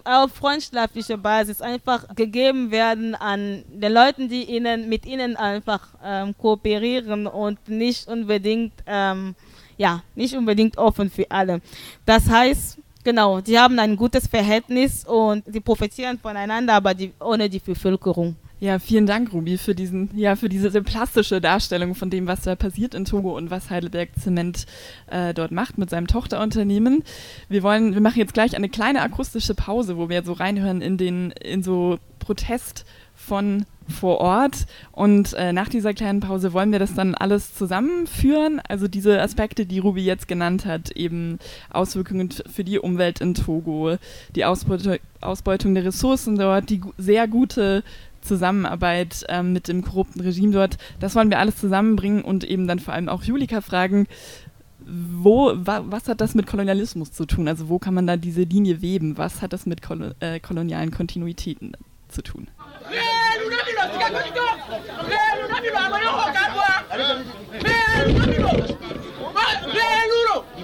auf freundschaftlicher Basis einfach gegeben werden an den Leuten, die ihnen mit ihnen einfach ähm, kooperieren und nicht unbedingt ähm, ja nicht unbedingt offen für alle. Das heißt Genau, die haben ein gutes Verhältnis und sie profitieren voneinander, aber die, ohne die Bevölkerung. Ja, vielen Dank, Ruby, für diesen, ja, für diese plastische Darstellung von dem, was da passiert in Togo und was Heidelberg Zement äh, dort macht mit seinem Tochterunternehmen. Wir wollen, wir machen jetzt gleich eine kleine akustische Pause, wo wir so reinhören in den, in so Protest von vor Ort. Und äh, nach dieser kleinen Pause wollen wir das dann alles zusammenführen. Also diese Aspekte, die Ruby jetzt genannt hat, eben Auswirkungen für die Umwelt in Togo, die Ausbeut Ausbeutung der Ressourcen dort, die sehr gute Zusammenarbeit ähm, mit dem korrupten Regime dort. Das wollen wir alles zusammenbringen und eben dann vor allem auch Julika fragen, wo, wa, was hat das mit Kolonialismus zu tun? Also wo kann man da diese Linie weben? Was hat das mit Kol äh, kolonialen Kontinuitäten zu tun?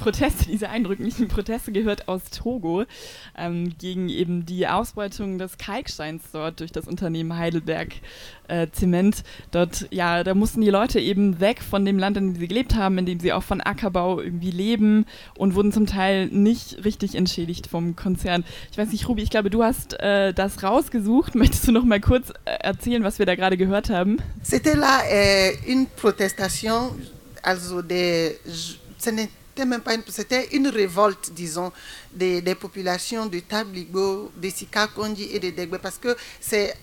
Proteste, diese eindrücklichen Proteste gehört aus Togo ähm, gegen eben die Ausbeutung des Kalksteins dort durch das Unternehmen Heidelberg äh, Zement. Dort, ja, da mussten die Leute eben weg von dem Land, in dem sie gelebt haben, in dem sie auch von Ackerbau irgendwie leben und wurden zum Teil nicht richtig entschädigt vom Konzern. Ich weiß nicht, Ruby, ich glaube, du hast äh, das rausgesucht. Möchtest du noch mal kurz äh, erzählen, was wir da gerade gehört haben? C'était là euh, une protestation also des ce c'était une révolte, disons, des, des populations de Tabligo, de Sikakondi et de Degbe, parce que c'est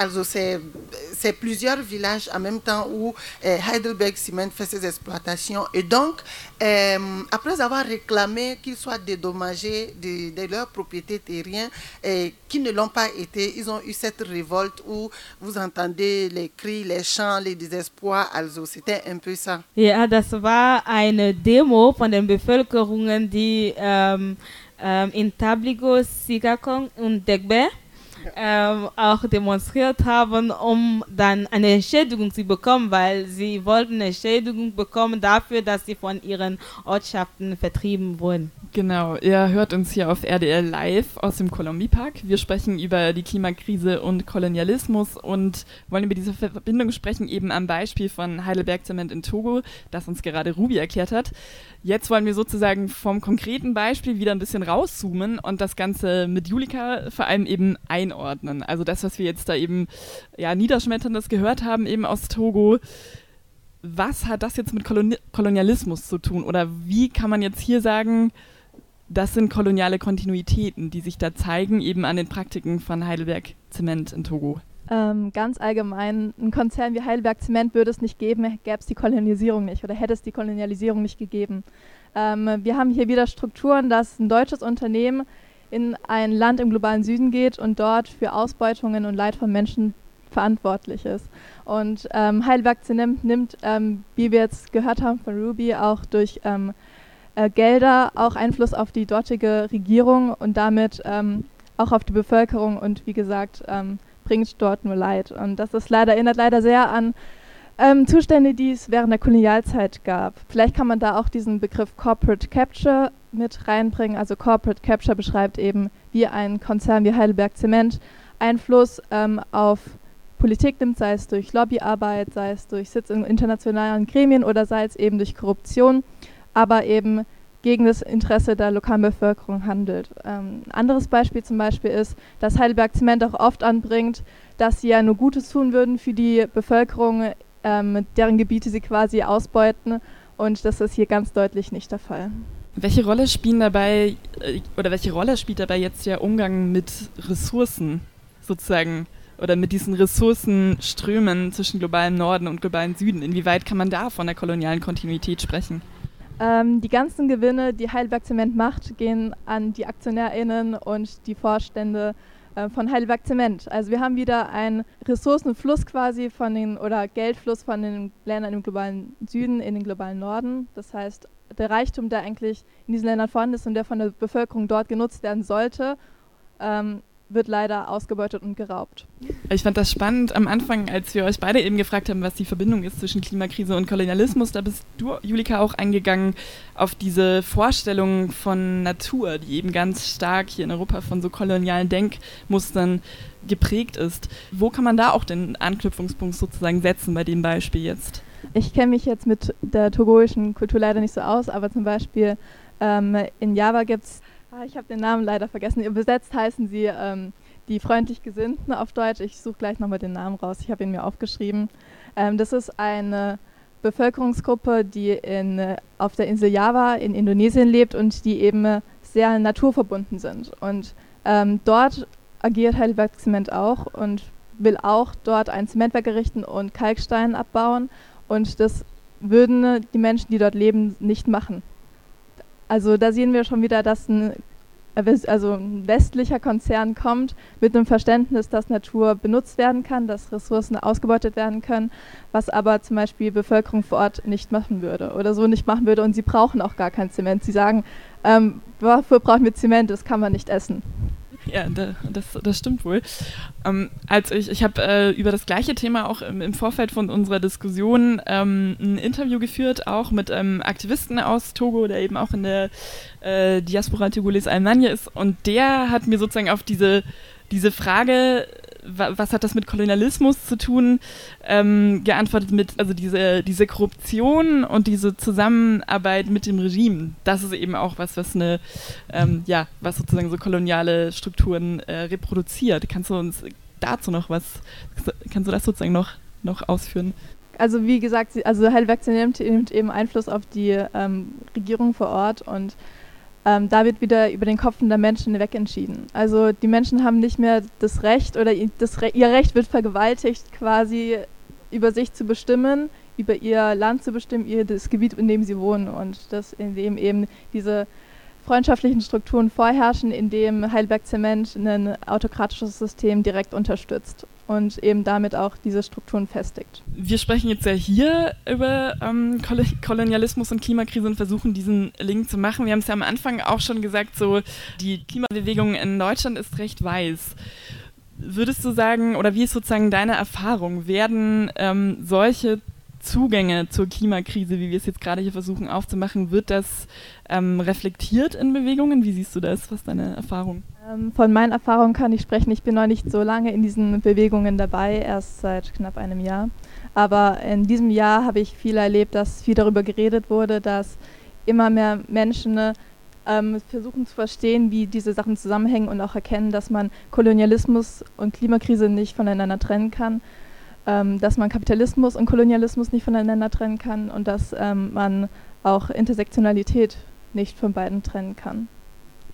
Also c'est plusieurs villages en même temps où euh, Heidelberg Cement fait ses exploitations. Et donc, euh, après avoir réclamé qu'ils soient dédommagés de, de leurs propriétés terriennes, et qui ne l'ont pas été, ils ont eu cette révolte où vous entendez les cris, les chants, les désespoirs. Also, c'était un peu ça. Ja, das war eine Demo von den Bevölkerungen, die ähm, ähm, in Tabligo, Sigakong und Degbe ähm, auch demonstriert haben, um dann eine Entschädigung zu bekommen, weil sie wollten eine Entschädigung bekommen dafür, dass sie von ihren Ortschaften vertrieben wurden. Genau, ihr hört uns hier auf RDL Live aus dem Colombi Park. Wir sprechen über die Klimakrise und Kolonialismus und wollen über diese Verbindung sprechen, eben am Beispiel von Heidelberg Zement in Togo, das uns gerade Ruby erklärt hat. Jetzt wollen wir sozusagen vom konkreten Beispiel wieder ein bisschen rauszoomen und das Ganze mit Julika vor allem eben einordnen. Also das, was wir jetzt da eben ja, Niederschmetterndes gehört haben, eben aus Togo was hat das jetzt mit Koloni Kolonialismus zu tun? Oder wie kann man jetzt hier sagen, das sind koloniale Kontinuitäten, die sich da zeigen, eben an den Praktiken von Heidelberg Zement in Togo. Ähm, ganz allgemein, ein Konzern wie Heidelberg Zement würde es nicht geben, gäbe es die Kolonialisierung nicht oder hätte es die Kolonialisierung nicht gegeben. Ähm, wir haben hier wieder Strukturen, dass ein deutsches Unternehmen in ein Land im globalen Süden geht und dort für Ausbeutungen und Leid von Menschen verantwortlich ist. Und ähm, Heidelberg Zement nimmt, ähm, wie wir jetzt gehört haben von Ruby, auch durch ähm, äh, Gelder auch Einfluss auf die dortige Regierung und damit ähm, auch auf die Bevölkerung und wie gesagt ähm, bringt dort nur Leid. Und das ist leider erinnert leider sehr an ähm, Zustände, die es während der Kolonialzeit gab. Vielleicht kann man da auch diesen Begriff Corporate Capture mit reinbringen. Also Corporate Capture beschreibt eben, wie ein Konzern wie Heidelberg Zement Einfluss ähm, auf Politik nimmt, sei es durch Lobbyarbeit, sei es durch Sitz in internationalen Gremien oder sei es eben durch Korruption aber eben gegen das Interesse der lokalen Bevölkerung handelt. Ähm, ein anderes Beispiel zum Beispiel ist, dass Heidelberg Zement auch oft anbringt, dass sie ja nur Gutes tun würden für die Bevölkerung, ähm, deren Gebiete sie quasi ausbeuten. Und das ist hier ganz deutlich nicht der Fall. Welche Rolle spielen dabei äh, oder welche Rolle spielt dabei jetzt der Umgang mit Ressourcen sozusagen oder mit diesen Ressourcenströmen zwischen globalem Norden und globalem Süden? Inwieweit kann man da von der kolonialen Kontinuität sprechen? Ähm, die ganzen Gewinne, die Heidelberg Zement macht, gehen an die AktionärInnen und die Vorstände von Heidelberg Zement. Also wir haben wieder einen Ressourcenfluss quasi von den oder Geldfluss von den Ländern im globalen Süden in den globalen Norden. Das heißt, der Reichtum, der eigentlich in diesen Ländern vorhanden ist und der von der Bevölkerung dort genutzt werden sollte, ähm, wird leider ausgebeutet und geraubt. Ich fand das spannend am Anfang, als wir euch beide eben gefragt haben, was die Verbindung ist zwischen Klimakrise und Kolonialismus. Da bist du, Julika, auch eingegangen auf diese Vorstellung von Natur, die eben ganz stark hier in Europa von so kolonialen Denkmustern geprägt ist. Wo kann man da auch den Anknüpfungspunkt sozusagen setzen bei dem Beispiel jetzt? Ich kenne mich jetzt mit der togoischen Kultur leider nicht so aus, aber zum Beispiel ähm, in Java gibt es Ah, ich habe den Namen leider vergessen. Übersetzt heißen sie ähm, die freundlich Gesinnten auf Deutsch. Ich suche gleich nochmal den Namen raus. Ich habe ihn mir aufgeschrieben. Ähm, das ist eine Bevölkerungsgruppe, die in, äh, auf der Insel Java in Indonesien lebt und die eben sehr naturverbunden sind. Und ähm, dort agiert Heidelberg Zement auch und will auch dort ein Zementwerk errichten und Kalkstein abbauen. Und das würden die Menschen, die dort leben, nicht machen. Also da sehen wir schon wieder, dass ein, also ein westlicher Konzern kommt mit einem Verständnis, dass Natur benutzt werden kann, dass Ressourcen ausgebeutet werden können, was aber zum Beispiel die Bevölkerung vor Ort nicht machen würde oder so nicht machen würde und sie brauchen auch gar kein Zement. Sie sagen, ähm, wofür brauchen wir Zement, das kann man nicht essen. Ja, das, das stimmt wohl. Ähm, als ich ich habe äh, über das gleiche Thema auch im, im Vorfeld von unserer Diskussion ähm, ein Interview geführt, auch mit einem Aktivisten aus Togo, der eben auch in der äh, Diaspora Togolese Allemagne ist. Und der hat mir sozusagen auf diese, diese Frage was hat das mit Kolonialismus zu tun, ähm, geantwortet mit, also diese, diese Korruption und diese Zusammenarbeit mit dem Regime, das ist eben auch was, was eine, ähm, ja, was sozusagen so koloniale Strukturen äh, reproduziert. Kannst du uns dazu noch was, kannst du das sozusagen noch, noch ausführen? Also wie gesagt, also Heidelberg nimmt, eben Einfluss auf die ähm, Regierung vor Ort und ähm, da wird wieder über den Kopf der Menschen wegentschieden. Also die Menschen haben nicht mehr das Recht oder das Re ihr Recht wird vergewaltigt, quasi über sich zu bestimmen, über ihr Land zu bestimmen, ihr das Gebiet, in dem sie wohnen und das, in dem eben diese freundschaftlichen Strukturen vorherrschen, in dem Heidelberg Zement ein autokratisches System direkt unterstützt und eben damit auch diese Strukturen festigt. Wir sprechen jetzt ja hier über ähm, Kolonialismus und Klimakrise und versuchen diesen Link zu machen. Wir haben es ja am Anfang auch schon gesagt, so die Klimabewegung in Deutschland ist recht weiß. Würdest du sagen, oder wie ist sozusagen deine Erfahrung, werden ähm, solche Zugänge zur Klimakrise, wie wir es jetzt gerade hier versuchen aufzumachen, wird das ähm, reflektiert in Bewegungen? Wie siehst du das? Was ist deine Erfahrung? Ähm, von meinen Erfahrungen kann ich sprechen. Ich bin noch nicht so lange in diesen Bewegungen dabei, erst seit knapp einem Jahr. Aber in diesem Jahr habe ich viel erlebt, dass viel darüber geredet wurde, dass immer mehr Menschen ähm, versuchen zu verstehen, wie diese Sachen zusammenhängen und auch erkennen, dass man Kolonialismus und Klimakrise nicht voneinander trennen kann, ähm, dass man Kapitalismus und Kolonialismus nicht voneinander trennen kann und dass ähm, man auch Intersektionalität nicht von beiden trennen kann.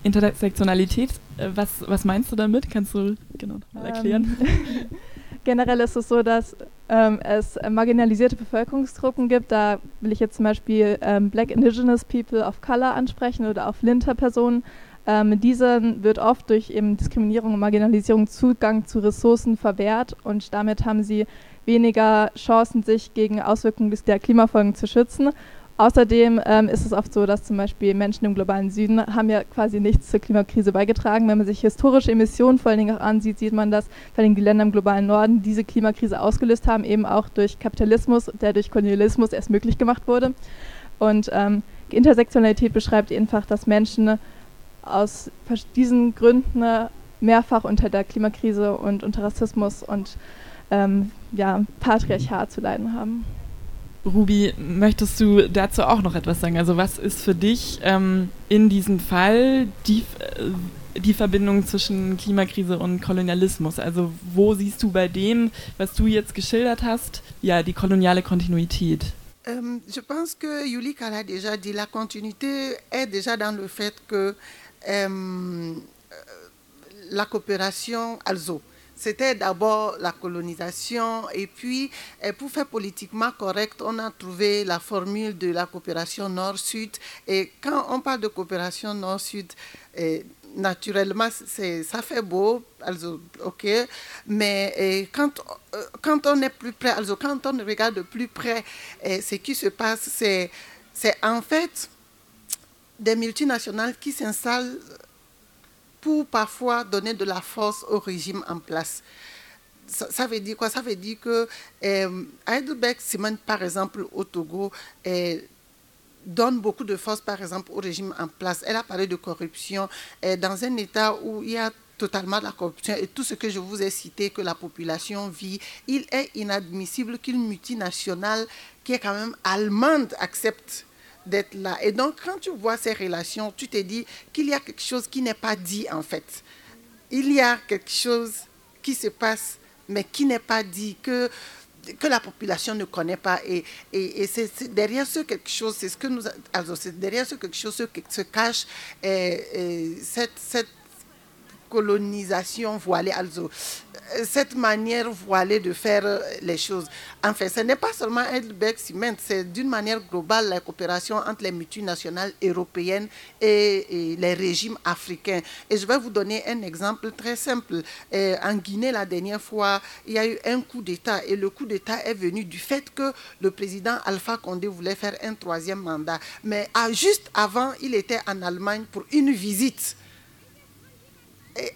Intersektionalität, äh, was, was meinst du damit? Kannst du genau mal erklären? Ähm, generell ist es so, dass ähm, es marginalisierte Bevölkerungsgruppen gibt. Da will ich jetzt zum Beispiel ähm, Black Indigenous People of Color ansprechen oder auch Flinter-Personen. Ähm, diesen wird oft durch eben Diskriminierung und Marginalisierung Zugang zu Ressourcen verwehrt und damit haben sie weniger Chancen, sich gegen Auswirkungen der Klimafolgen zu schützen. Außerdem ähm, ist es oft so, dass zum Beispiel Menschen im globalen Süden haben ja quasi nichts zur Klimakrise beigetragen. Wenn man sich historische Emissionen vor allen Dingen auch ansieht, sieht man, dass vor allem die Länder im globalen Norden diese Klimakrise ausgelöst haben, eben auch durch Kapitalismus, der durch Kolonialismus erst möglich gemacht wurde. Und ähm, Intersektionalität beschreibt einfach, dass Menschen aus diesen Gründen mehrfach unter der Klimakrise und unter Rassismus und ähm, ja, Patriarchat zu leiden haben. Ruby, möchtest du dazu auch noch etwas sagen? Also was ist für dich ähm, in diesem Fall die, äh, die Verbindung zwischen Klimakrise und Kolonialismus? Also wo siehst du bei dem, was du jetzt geschildert hast, ja, die koloniale Kontinuität? Euh, je pense que Yulika l'a déjà dit, la continuité est déjà dans le fait que euh, la coopération, also C'était d'abord la colonisation et puis pour faire politiquement correct, on a trouvé la formule de la coopération nord-sud. Et quand on parle de coopération nord-sud, naturellement, ça fait beau, ok, mais quand, euh, quand on est plus près, quand on regarde de plus près, ce qui se passe, c'est en fait des multinationales qui s'installent pour parfois donner de la force au régime en place. Ça, veut dire quoi? Ça veut dire que euh, Heidelberg Cement, par exemple, au Togo, euh, donne beaucoup de force, par exemple, au régime en place. Elle a parlé de corruption euh, dans un État où il y a totalement la corruption et tout ce que je vous ai cité que la population vit, il est inadmissible qu'une multinationale qui est quand même allemande accepte d'être là. Et donc, quand tu vois ces relations, tu te dis qu'il y a quelque chose qui n'est pas dit en fait. Il y a quelque chose qui se passe, mais qui n'est pas dit, que, que la population ne connaît pas. Et, et, c'est derrière ce quelque chose, c'est ce que nous, alors c'est derrière ce quelque chose se, se cache et cette, cette colonisation voilée, also, cette manière voilée de faire les choses. Enfin, ce n'est pas seulement Heidelberg Cement, c'est d'une manière globale la coopération entre les multinationales européennes et, les régimes africains. Et je vais vous donner un exemple très simple. en Guinée, la dernière fois, il y a eu un coup d'État et le coup d'État est venu du fait que le président Alpha Condé voulait faire un troisième mandat. Mais juste avant, il était en Allemagne pour une visite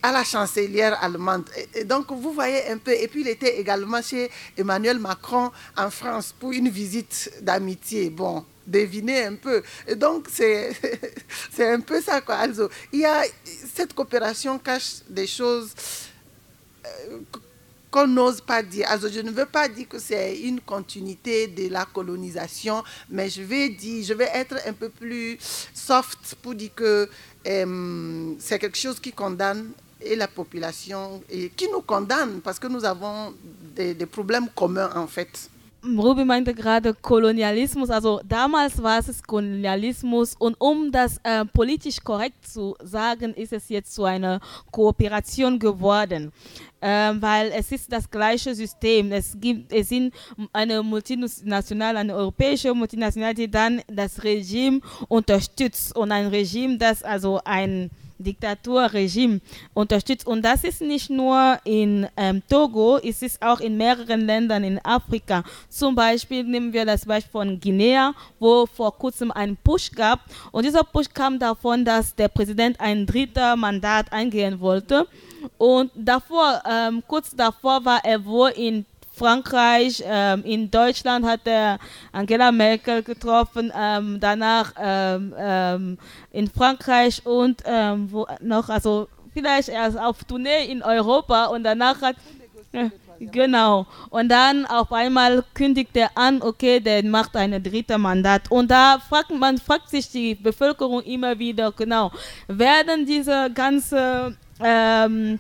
à la chancelière allemande. Donc, vous voyez un peu. Et puis, il était également chez Emmanuel Macron en France pour une visite d'amitié. Bon, devinez un peu. Donc, c'est un peu ça, quoi. Also, il y a, cette coopération cache des choses euh, qu'on n'ose pas dire. Also, je ne veux pas dire que c'est une continuité de la colonisation, mais je vais dire, je vais être un peu plus soft pour dire que c'est quelque chose qui condamne et la population et qui nous condamne parce que nous avons des, des problèmes communs en fait. Ruby meinte gerade Kolonialismus, also damals war es Kolonialismus und um das äh, politisch korrekt zu sagen, ist es jetzt zu einer Kooperation geworden, äh, weil es ist das gleiche System. Es gibt, es sind eine multinationale, eine europäische Multinationale, die dann das Regime unterstützt. Und ein Regime, das also ein Diktaturregime unterstützt. Und das ist nicht nur in ähm, Togo, es ist auch in mehreren Ländern in Afrika. Zum Beispiel nehmen wir das Beispiel von Guinea, wo vor kurzem ein Push gab. Und dieser Push kam davon, dass der Präsident ein dritter Mandat eingehen wollte. Und davor, ähm, kurz davor war er wohl in Frankreich, ähm, in Deutschland hat er Angela Merkel getroffen, ähm, danach ähm, ähm, in Frankreich und ähm, wo noch, also vielleicht erst auf Tournee in Europa und danach hat Genau. Und dann auf einmal kündigt er an, okay, der macht ein drittes Mandat. Und da fragt man fragt sich die Bevölkerung immer wieder, genau, werden diese ganze ähm,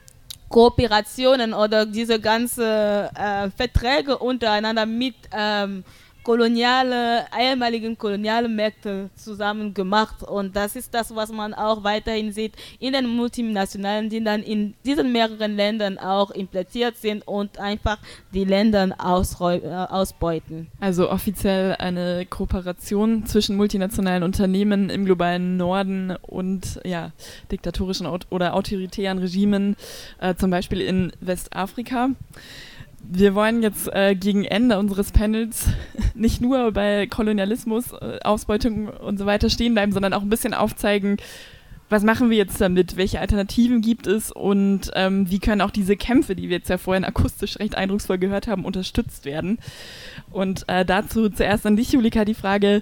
Kooperationen oder diese ganzen äh, Verträge untereinander mit ähm, koloniale, ehemaligen kolonialen Märkte zusammen gemacht. Und das ist das, was man auch weiterhin sieht in den multinationalen, die dann in diesen mehreren Ländern auch implantiert sind und einfach die Länder äh, ausbeuten. Also offiziell eine Kooperation zwischen multinationalen Unternehmen im globalen Norden und ja, diktatorischen oder autoritären Regimen, äh, zum Beispiel in Westafrika wir wollen jetzt äh, gegen Ende unseres Panels nicht nur bei Kolonialismus, äh, Ausbeutung und so weiter stehen bleiben, sondern auch ein bisschen aufzeigen, was machen wir jetzt damit, welche Alternativen gibt es und ähm, wie können auch diese Kämpfe, die wir jetzt ja vorhin akustisch recht eindrucksvoll gehört haben, unterstützt werden. Und äh, dazu zuerst an dich, Julika, die Frage,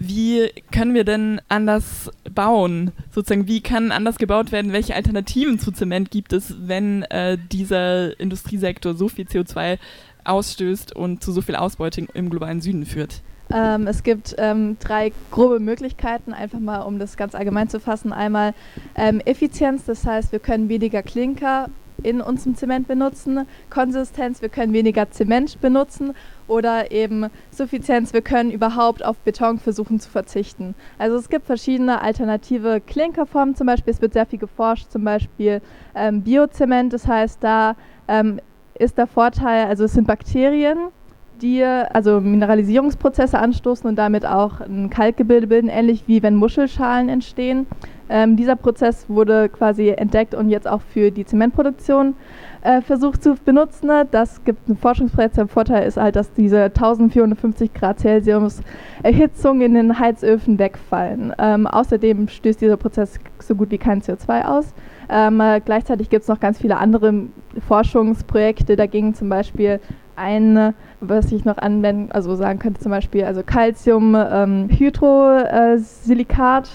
wie können wir denn anders bauen? Sozusagen, wie kann anders gebaut werden? Welche Alternativen zu Zement gibt es, wenn äh, dieser Industriesektor so viel CO2 ausstößt und zu so viel Ausbeutung im globalen Süden führt? Ähm, es gibt ähm, drei grobe Möglichkeiten, einfach mal um das ganz allgemein zu fassen. Einmal ähm, Effizienz, das heißt, wir können weniger Klinker in unserem Zement benutzen, Konsistenz, wir können weniger Zement benutzen oder eben Suffizienz, wir können überhaupt auf Beton versuchen zu verzichten. Also es gibt verschiedene alternative Klinkerformen, zum Beispiel es wird sehr viel geforscht, zum Beispiel ähm, Biozement, das heißt da ähm, ist der Vorteil, also es sind Bakterien, die also Mineralisierungsprozesse anstoßen und damit auch ein Kalkgebilde bilden, ähnlich wie wenn Muschelschalen entstehen. Ähm, dieser Prozess wurde quasi entdeckt und jetzt auch für die Zementproduktion äh, versucht zu benutzen. Das gibt ein Forschungsprojekt. Der Vorteil ist halt, dass diese 1450 Grad Celsius Erhitzung in den Heizöfen wegfallen. Ähm, außerdem stößt dieser Prozess so gut wie kein CO2 aus. Ähm, äh, gleichzeitig gibt es noch ganz viele andere Forschungsprojekte. Da ging zum Beispiel ein was ich noch anwenden, also sagen könnte zum Beispiel, also Calcium, ähm, Hydrosilikat,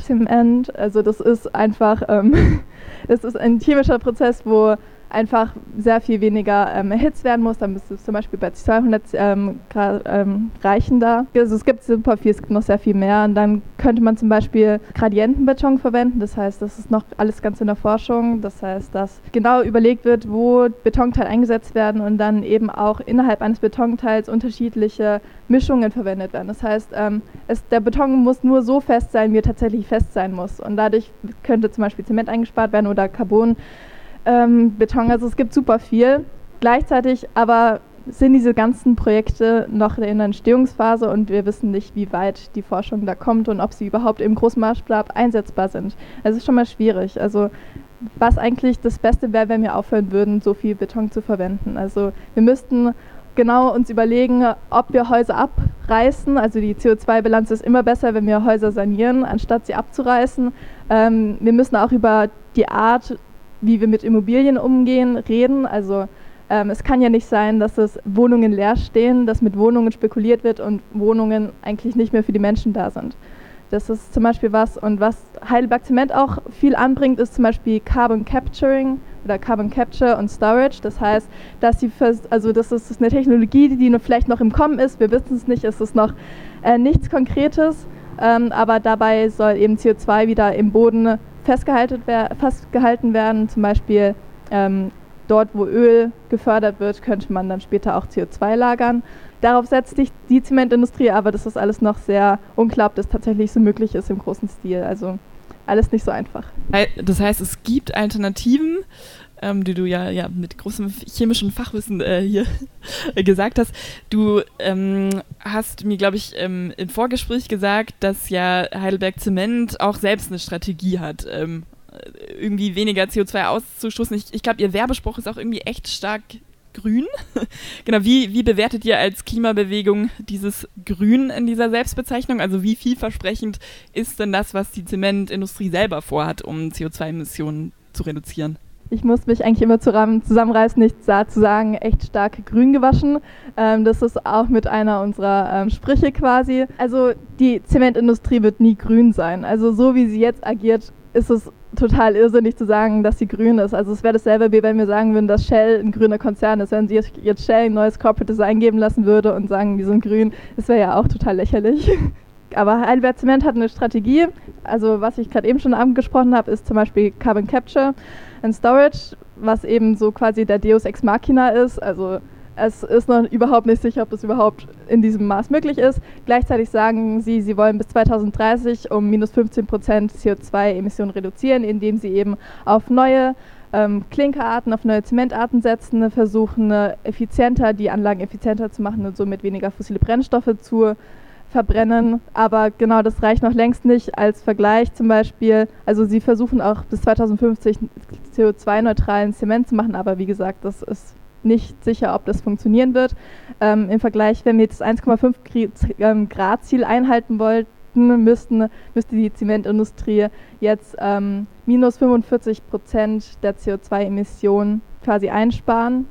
also das ist einfach, ähm, das ist ein chemischer Prozess, wo einfach sehr viel weniger ähm, erhitzt werden muss. Dann müsste es zum Beispiel bei 200 ähm, Grad ähm, reichen da. Also es gibt super viel, es gibt noch sehr viel mehr. Und dann könnte man zum Beispiel Gradientenbeton verwenden. Das heißt, das ist noch alles ganz in der Forschung. Das heißt, dass genau überlegt wird, wo Betonteile eingesetzt werden und dann eben auch innerhalb eines Betonteils unterschiedliche Mischungen verwendet werden. Das heißt, ähm, es, der Beton muss nur so fest sein, wie er tatsächlich fest sein muss. Und dadurch könnte zum Beispiel Zement eingespart werden oder Carbon ähm, Beton. Also es gibt super viel. Gleichzeitig aber sind diese ganzen Projekte noch in der Entstehungsphase und wir wissen nicht, wie weit die Forschung da kommt und ob sie überhaupt im großen Maßstab einsetzbar sind. Es ist schon mal schwierig. Also was eigentlich das Beste wäre, wenn wir aufhören würden, so viel Beton zu verwenden. Also wir müssten genau uns überlegen, ob wir Häuser abreißen. Also die CO2-Bilanz ist immer besser, wenn wir Häuser sanieren, anstatt sie abzureißen. Ähm, wir müssen auch über die Art wie wir mit Immobilien umgehen, reden. Also ähm, es kann ja nicht sein, dass es Wohnungen leer stehen, dass mit Wohnungen spekuliert wird und Wohnungen eigentlich nicht mehr für die Menschen da sind. Das ist zum Beispiel was. Und was Heidelberg Zement auch viel anbringt, ist zum Beispiel Carbon Capturing oder Carbon Capture und Storage. Das heißt, dass sie also das ist eine Technologie, die vielleicht noch im Kommen ist. Wir wissen es nicht, es ist noch äh, nichts Konkretes. Ähm, aber dabei soll eben CO2 wieder im Boden festgehalten, werden. Zum Beispiel ähm, dort, wo Öl gefördert wird, könnte man dann später auch CO2 lagern. Darauf setzt sich die Zementindustrie, aber das ist alles noch sehr unklar, ob das tatsächlich so möglich ist im großen Stil. Also alles nicht so einfach. Das heißt, es gibt Alternativen ähm, die du ja, ja mit großem chemischen Fachwissen äh, hier gesagt hast. Du ähm, hast mir, glaube ich, ähm, im Vorgespräch gesagt, dass ja Heidelberg Zement auch selbst eine Strategie hat, ähm, irgendwie weniger CO2 auszustoßen. Ich, ich glaube, ihr Werbespruch ist auch irgendwie echt stark grün. genau, wie, wie bewertet ihr als Klimabewegung dieses Grün in dieser Selbstbezeichnung? Also wie vielversprechend ist denn das, was die Zementindustrie selber vorhat, um CO2-Emissionen zu reduzieren? ich muss mich eigentlich immer zusammenreißen, nicht zu sagen, echt stark grün gewaschen. Ähm, das ist auch mit einer unserer ähm, Sprüche quasi. Also die Zementindustrie wird nie grün sein. Also so wie sie jetzt agiert, ist es total irrsinnig zu sagen, dass sie grün ist. Also es wäre dasselbe, wie wenn wir sagen würden, dass Shell ein grüner Konzern ist. Wenn sie jetzt Shell ein neues Corporate Design geben lassen würde und sagen, wir sind grün, das wäre ja auch total lächerlich. Aber Heidelberg Zement hat eine Strategie. Also was ich gerade eben schon angesprochen habe, ist zum Beispiel Carbon Capture and Storage, was eben so quasi der Deus Ex Machina ist. Also es ist noch überhaupt nicht sicher, ob das überhaupt in diesem Maß möglich ist. Gleichzeitig sagen sie, sie wollen bis 2030 um minus 15 Prozent CO2-Emissionen reduzieren, indem sie eben auf neue ähm, Klinkerarten, auf neue Zementarten setzen, versuchen effizienter, die Anlagen effizienter zu machen und somit weniger fossile Brennstoffe zu verbrennen. Aber genau das reicht noch längst nicht als Vergleich zum Beispiel. Also sie versuchen auch bis 2050 CO2-neutralen Zement zu machen, aber wie gesagt, das ist nicht sicher, ob das funktionieren wird. Ähm, Im Vergleich, wenn wir das 1,5 Grad Ziel einhalten wollten, müssten, müsste die Zementindustrie jetzt ähm, minus 45 Prozent der CO2-Emissionen quasi einsparen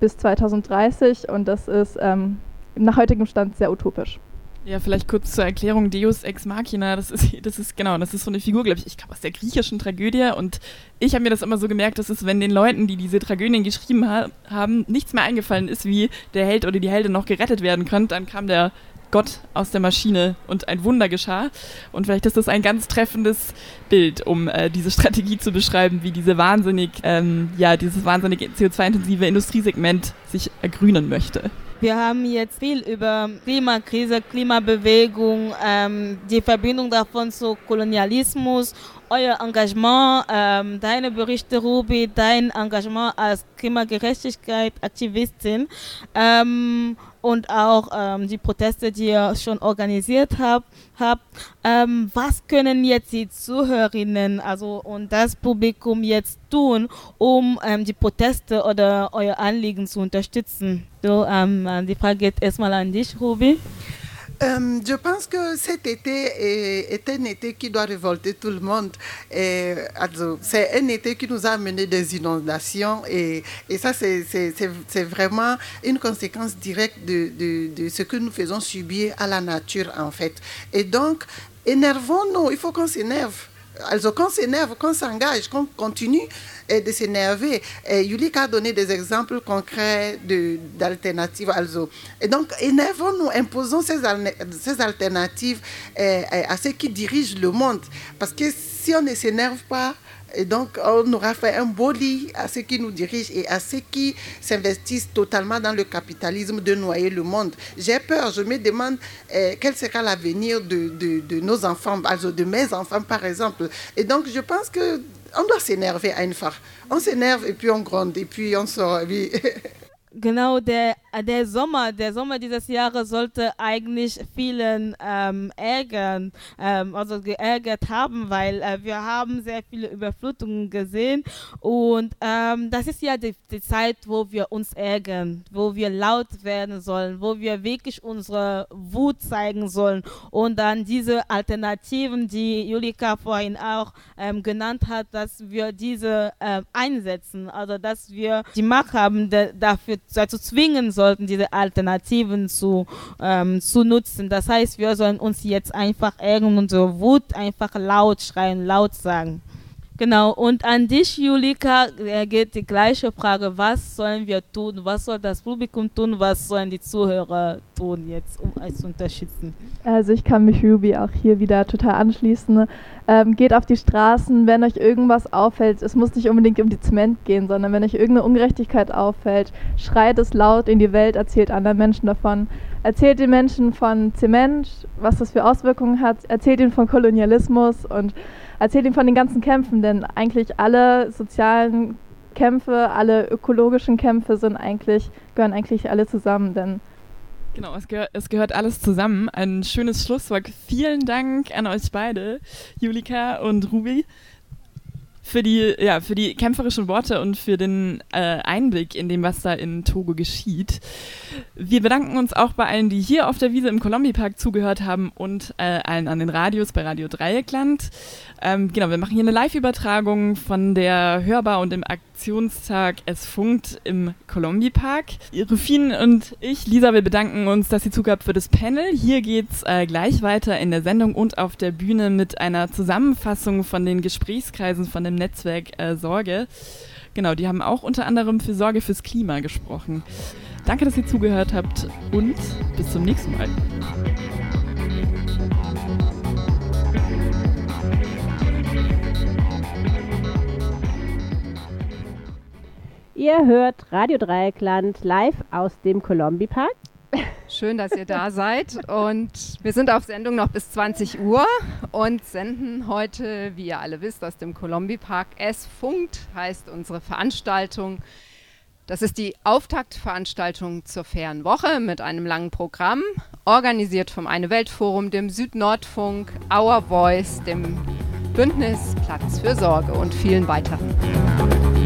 bis 2030 und das ist ähm, nach heutigem Stand sehr utopisch. Ja, vielleicht kurz zur Erklärung Deus Ex Machina. Das ist, das ist genau, das ist so eine Figur, glaube ich, ich glaube aus der griechischen Tragödie. Und ich habe mir das immer so gemerkt, dass es, wenn den Leuten, die diese Tragödien geschrieben ha haben, nichts mehr eingefallen ist, wie der Held oder die Heldin noch gerettet werden kann, dann kam der Gott aus der Maschine und ein Wunder geschah. Und vielleicht ist das ein ganz treffendes Bild, um äh, diese Strategie zu beschreiben, wie diese wahnsinnig, ähm, ja, dieses wahnsinnig CO2-intensive Industriesegment sich ergrünen möchte. Wir haben jetzt viel über Klimakrise, Klimabewegung, ähm, die Verbindung davon zu Kolonialismus, euer Engagement, ähm, deine Berichte, Ruby, dein Engagement als Klimagerechtigkeit-Aktivistin. Ähm, und auch ähm, die Proteste, die ihr schon organisiert habt. habt. Ähm, was können jetzt die Zuhörerinnen also und das Publikum jetzt tun, um ähm, die Proteste oder euer Anliegen zu unterstützen? So, ähm, die Frage geht erstmal an dich, Ruby. Euh, je pense que cet été est, un été qui doit révolter tout le monde. C'est un été qui nous a amené des inondations et, ça, c'est vraiment une conséquence directe de, de, ce que nous faisons subir à la nature, en fait. Et donc, énervons-nous, il faut qu'on s'énerve. Also, qu'on s'énerve, qu'on s'engage, qu'on continue de s'énerver. Yulika a donné des exemples concrets d'alternatives. Also. Et donc, énervons-nous, imposons ces, ces alternatives à ceux qui dirigent le monde. Parce que si on ne s'énerve pas, et donc, on aura fait un beau lit à ceux qui nous dirigent et à ceux qui s'investissent totalement dans le capitalisme de noyer le monde. J'ai peur, je me demande quel sera l'avenir de, de, de, nos enfants, de mes enfants par exemple. Et donc, je pense que on doit s'énerver einfach. On s'énerve et puis on gronde et puis on sort. der Sommer, der Sommer dieses Jahres sollte eigentlich vielen ähm, ärgern, ähm, also geärgert haben, weil äh, wir haben sehr viele Überflutungen gesehen. Und ähm, das ist ja die, die, Zeit, wo wir uns ärgern, wo wir laut werden sollen, wo wir wirklich unsere Wut zeigen sollen. Und dann diese Alternativen, die Julika vorhin auch ähm, genannt hat, dass wir diese äh, einsetzen, also dass wir die Macht haben, dafür dazu zwingen sollten, diese Alternativen zu, ähm, zu nutzen. Das heißt, wir sollen uns jetzt einfach ärgern und unsere Wut einfach laut schreien, laut sagen. Genau, und an dich, Julika, geht die gleiche Frage. Was sollen wir tun? Was soll das Publikum tun? Was sollen die Zuhörer tun jetzt, um euch zu unterstützen? Also ich kann mich Ruby auch hier wieder total anschließen. Ähm, geht auf die Straßen, wenn euch irgendwas auffällt. Es muss nicht unbedingt um die Zement gehen, sondern wenn euch irgendeine Ungerechtigkeit auffällt, schreit es laut in die Welt, erzählt anderen Menschen davon. Erzählt den Menschen von Zement, was das für Auswirkungen hat. Erzählt ihnen von Kolonialismus und erzählt ihm von den ganzen Kämpfen, denn eigentlich alle sozialen Kämpfe, alle ökologischen Kämpfe sind eigentlich, gehören eigentlich alle zusammen, denn Genau, es, gehör, es, gehört alles zusammen. Ein schönes Schlusswort. Vielen Dank an euch beide, Julika und Ruby für die, ja, für die kämpferischen Worte und für den äh, Einblick in dem, was da in Togo geschieht. Wir bedanken uns auch bei allen, die hier auf der Wiese im Kolombi-Park zugehört haben und äh, allen an den Radios bei Radio Dreieckland. Ähm, genau, wir machen hier eine Live-Übertragung von der Hörbar und Aktion Aktionstag Es funkt im Colombi Park. Rufin und ich, Lisa, wir bedanken uns, dass ihr zugabt für das Panel. Hier geht's äh, gleich weiter in der Sendung und auf der Bühne mit einer Zusammenfassung von den Gesprächskreisen von dem Netzwerk äh, Sorge. Genau, die haben auch unter anderem für Sorge fürs Klima gesprochen. Danke, dass ihr zugehört habt und bis zum nächsten Mal. Ihr hört Radio Dreieckland live aus dem Colombi Park. Schön, dass ihr da seid. Und wir sind auf Sendung noch bis 20 Uhr und senden heute, wie ihr alle wisst, aus dem Colombi Park. Es funkt heißt unsere Veranstaltung. Das ist die Auftaktveranstaltung zur fairen Woche mit einem langen Programm, organisiert vom Eine Welt Forum, dem Südnordfunk, Our Voice, dem Bündnis Platz für Sorge und vielen weiteren.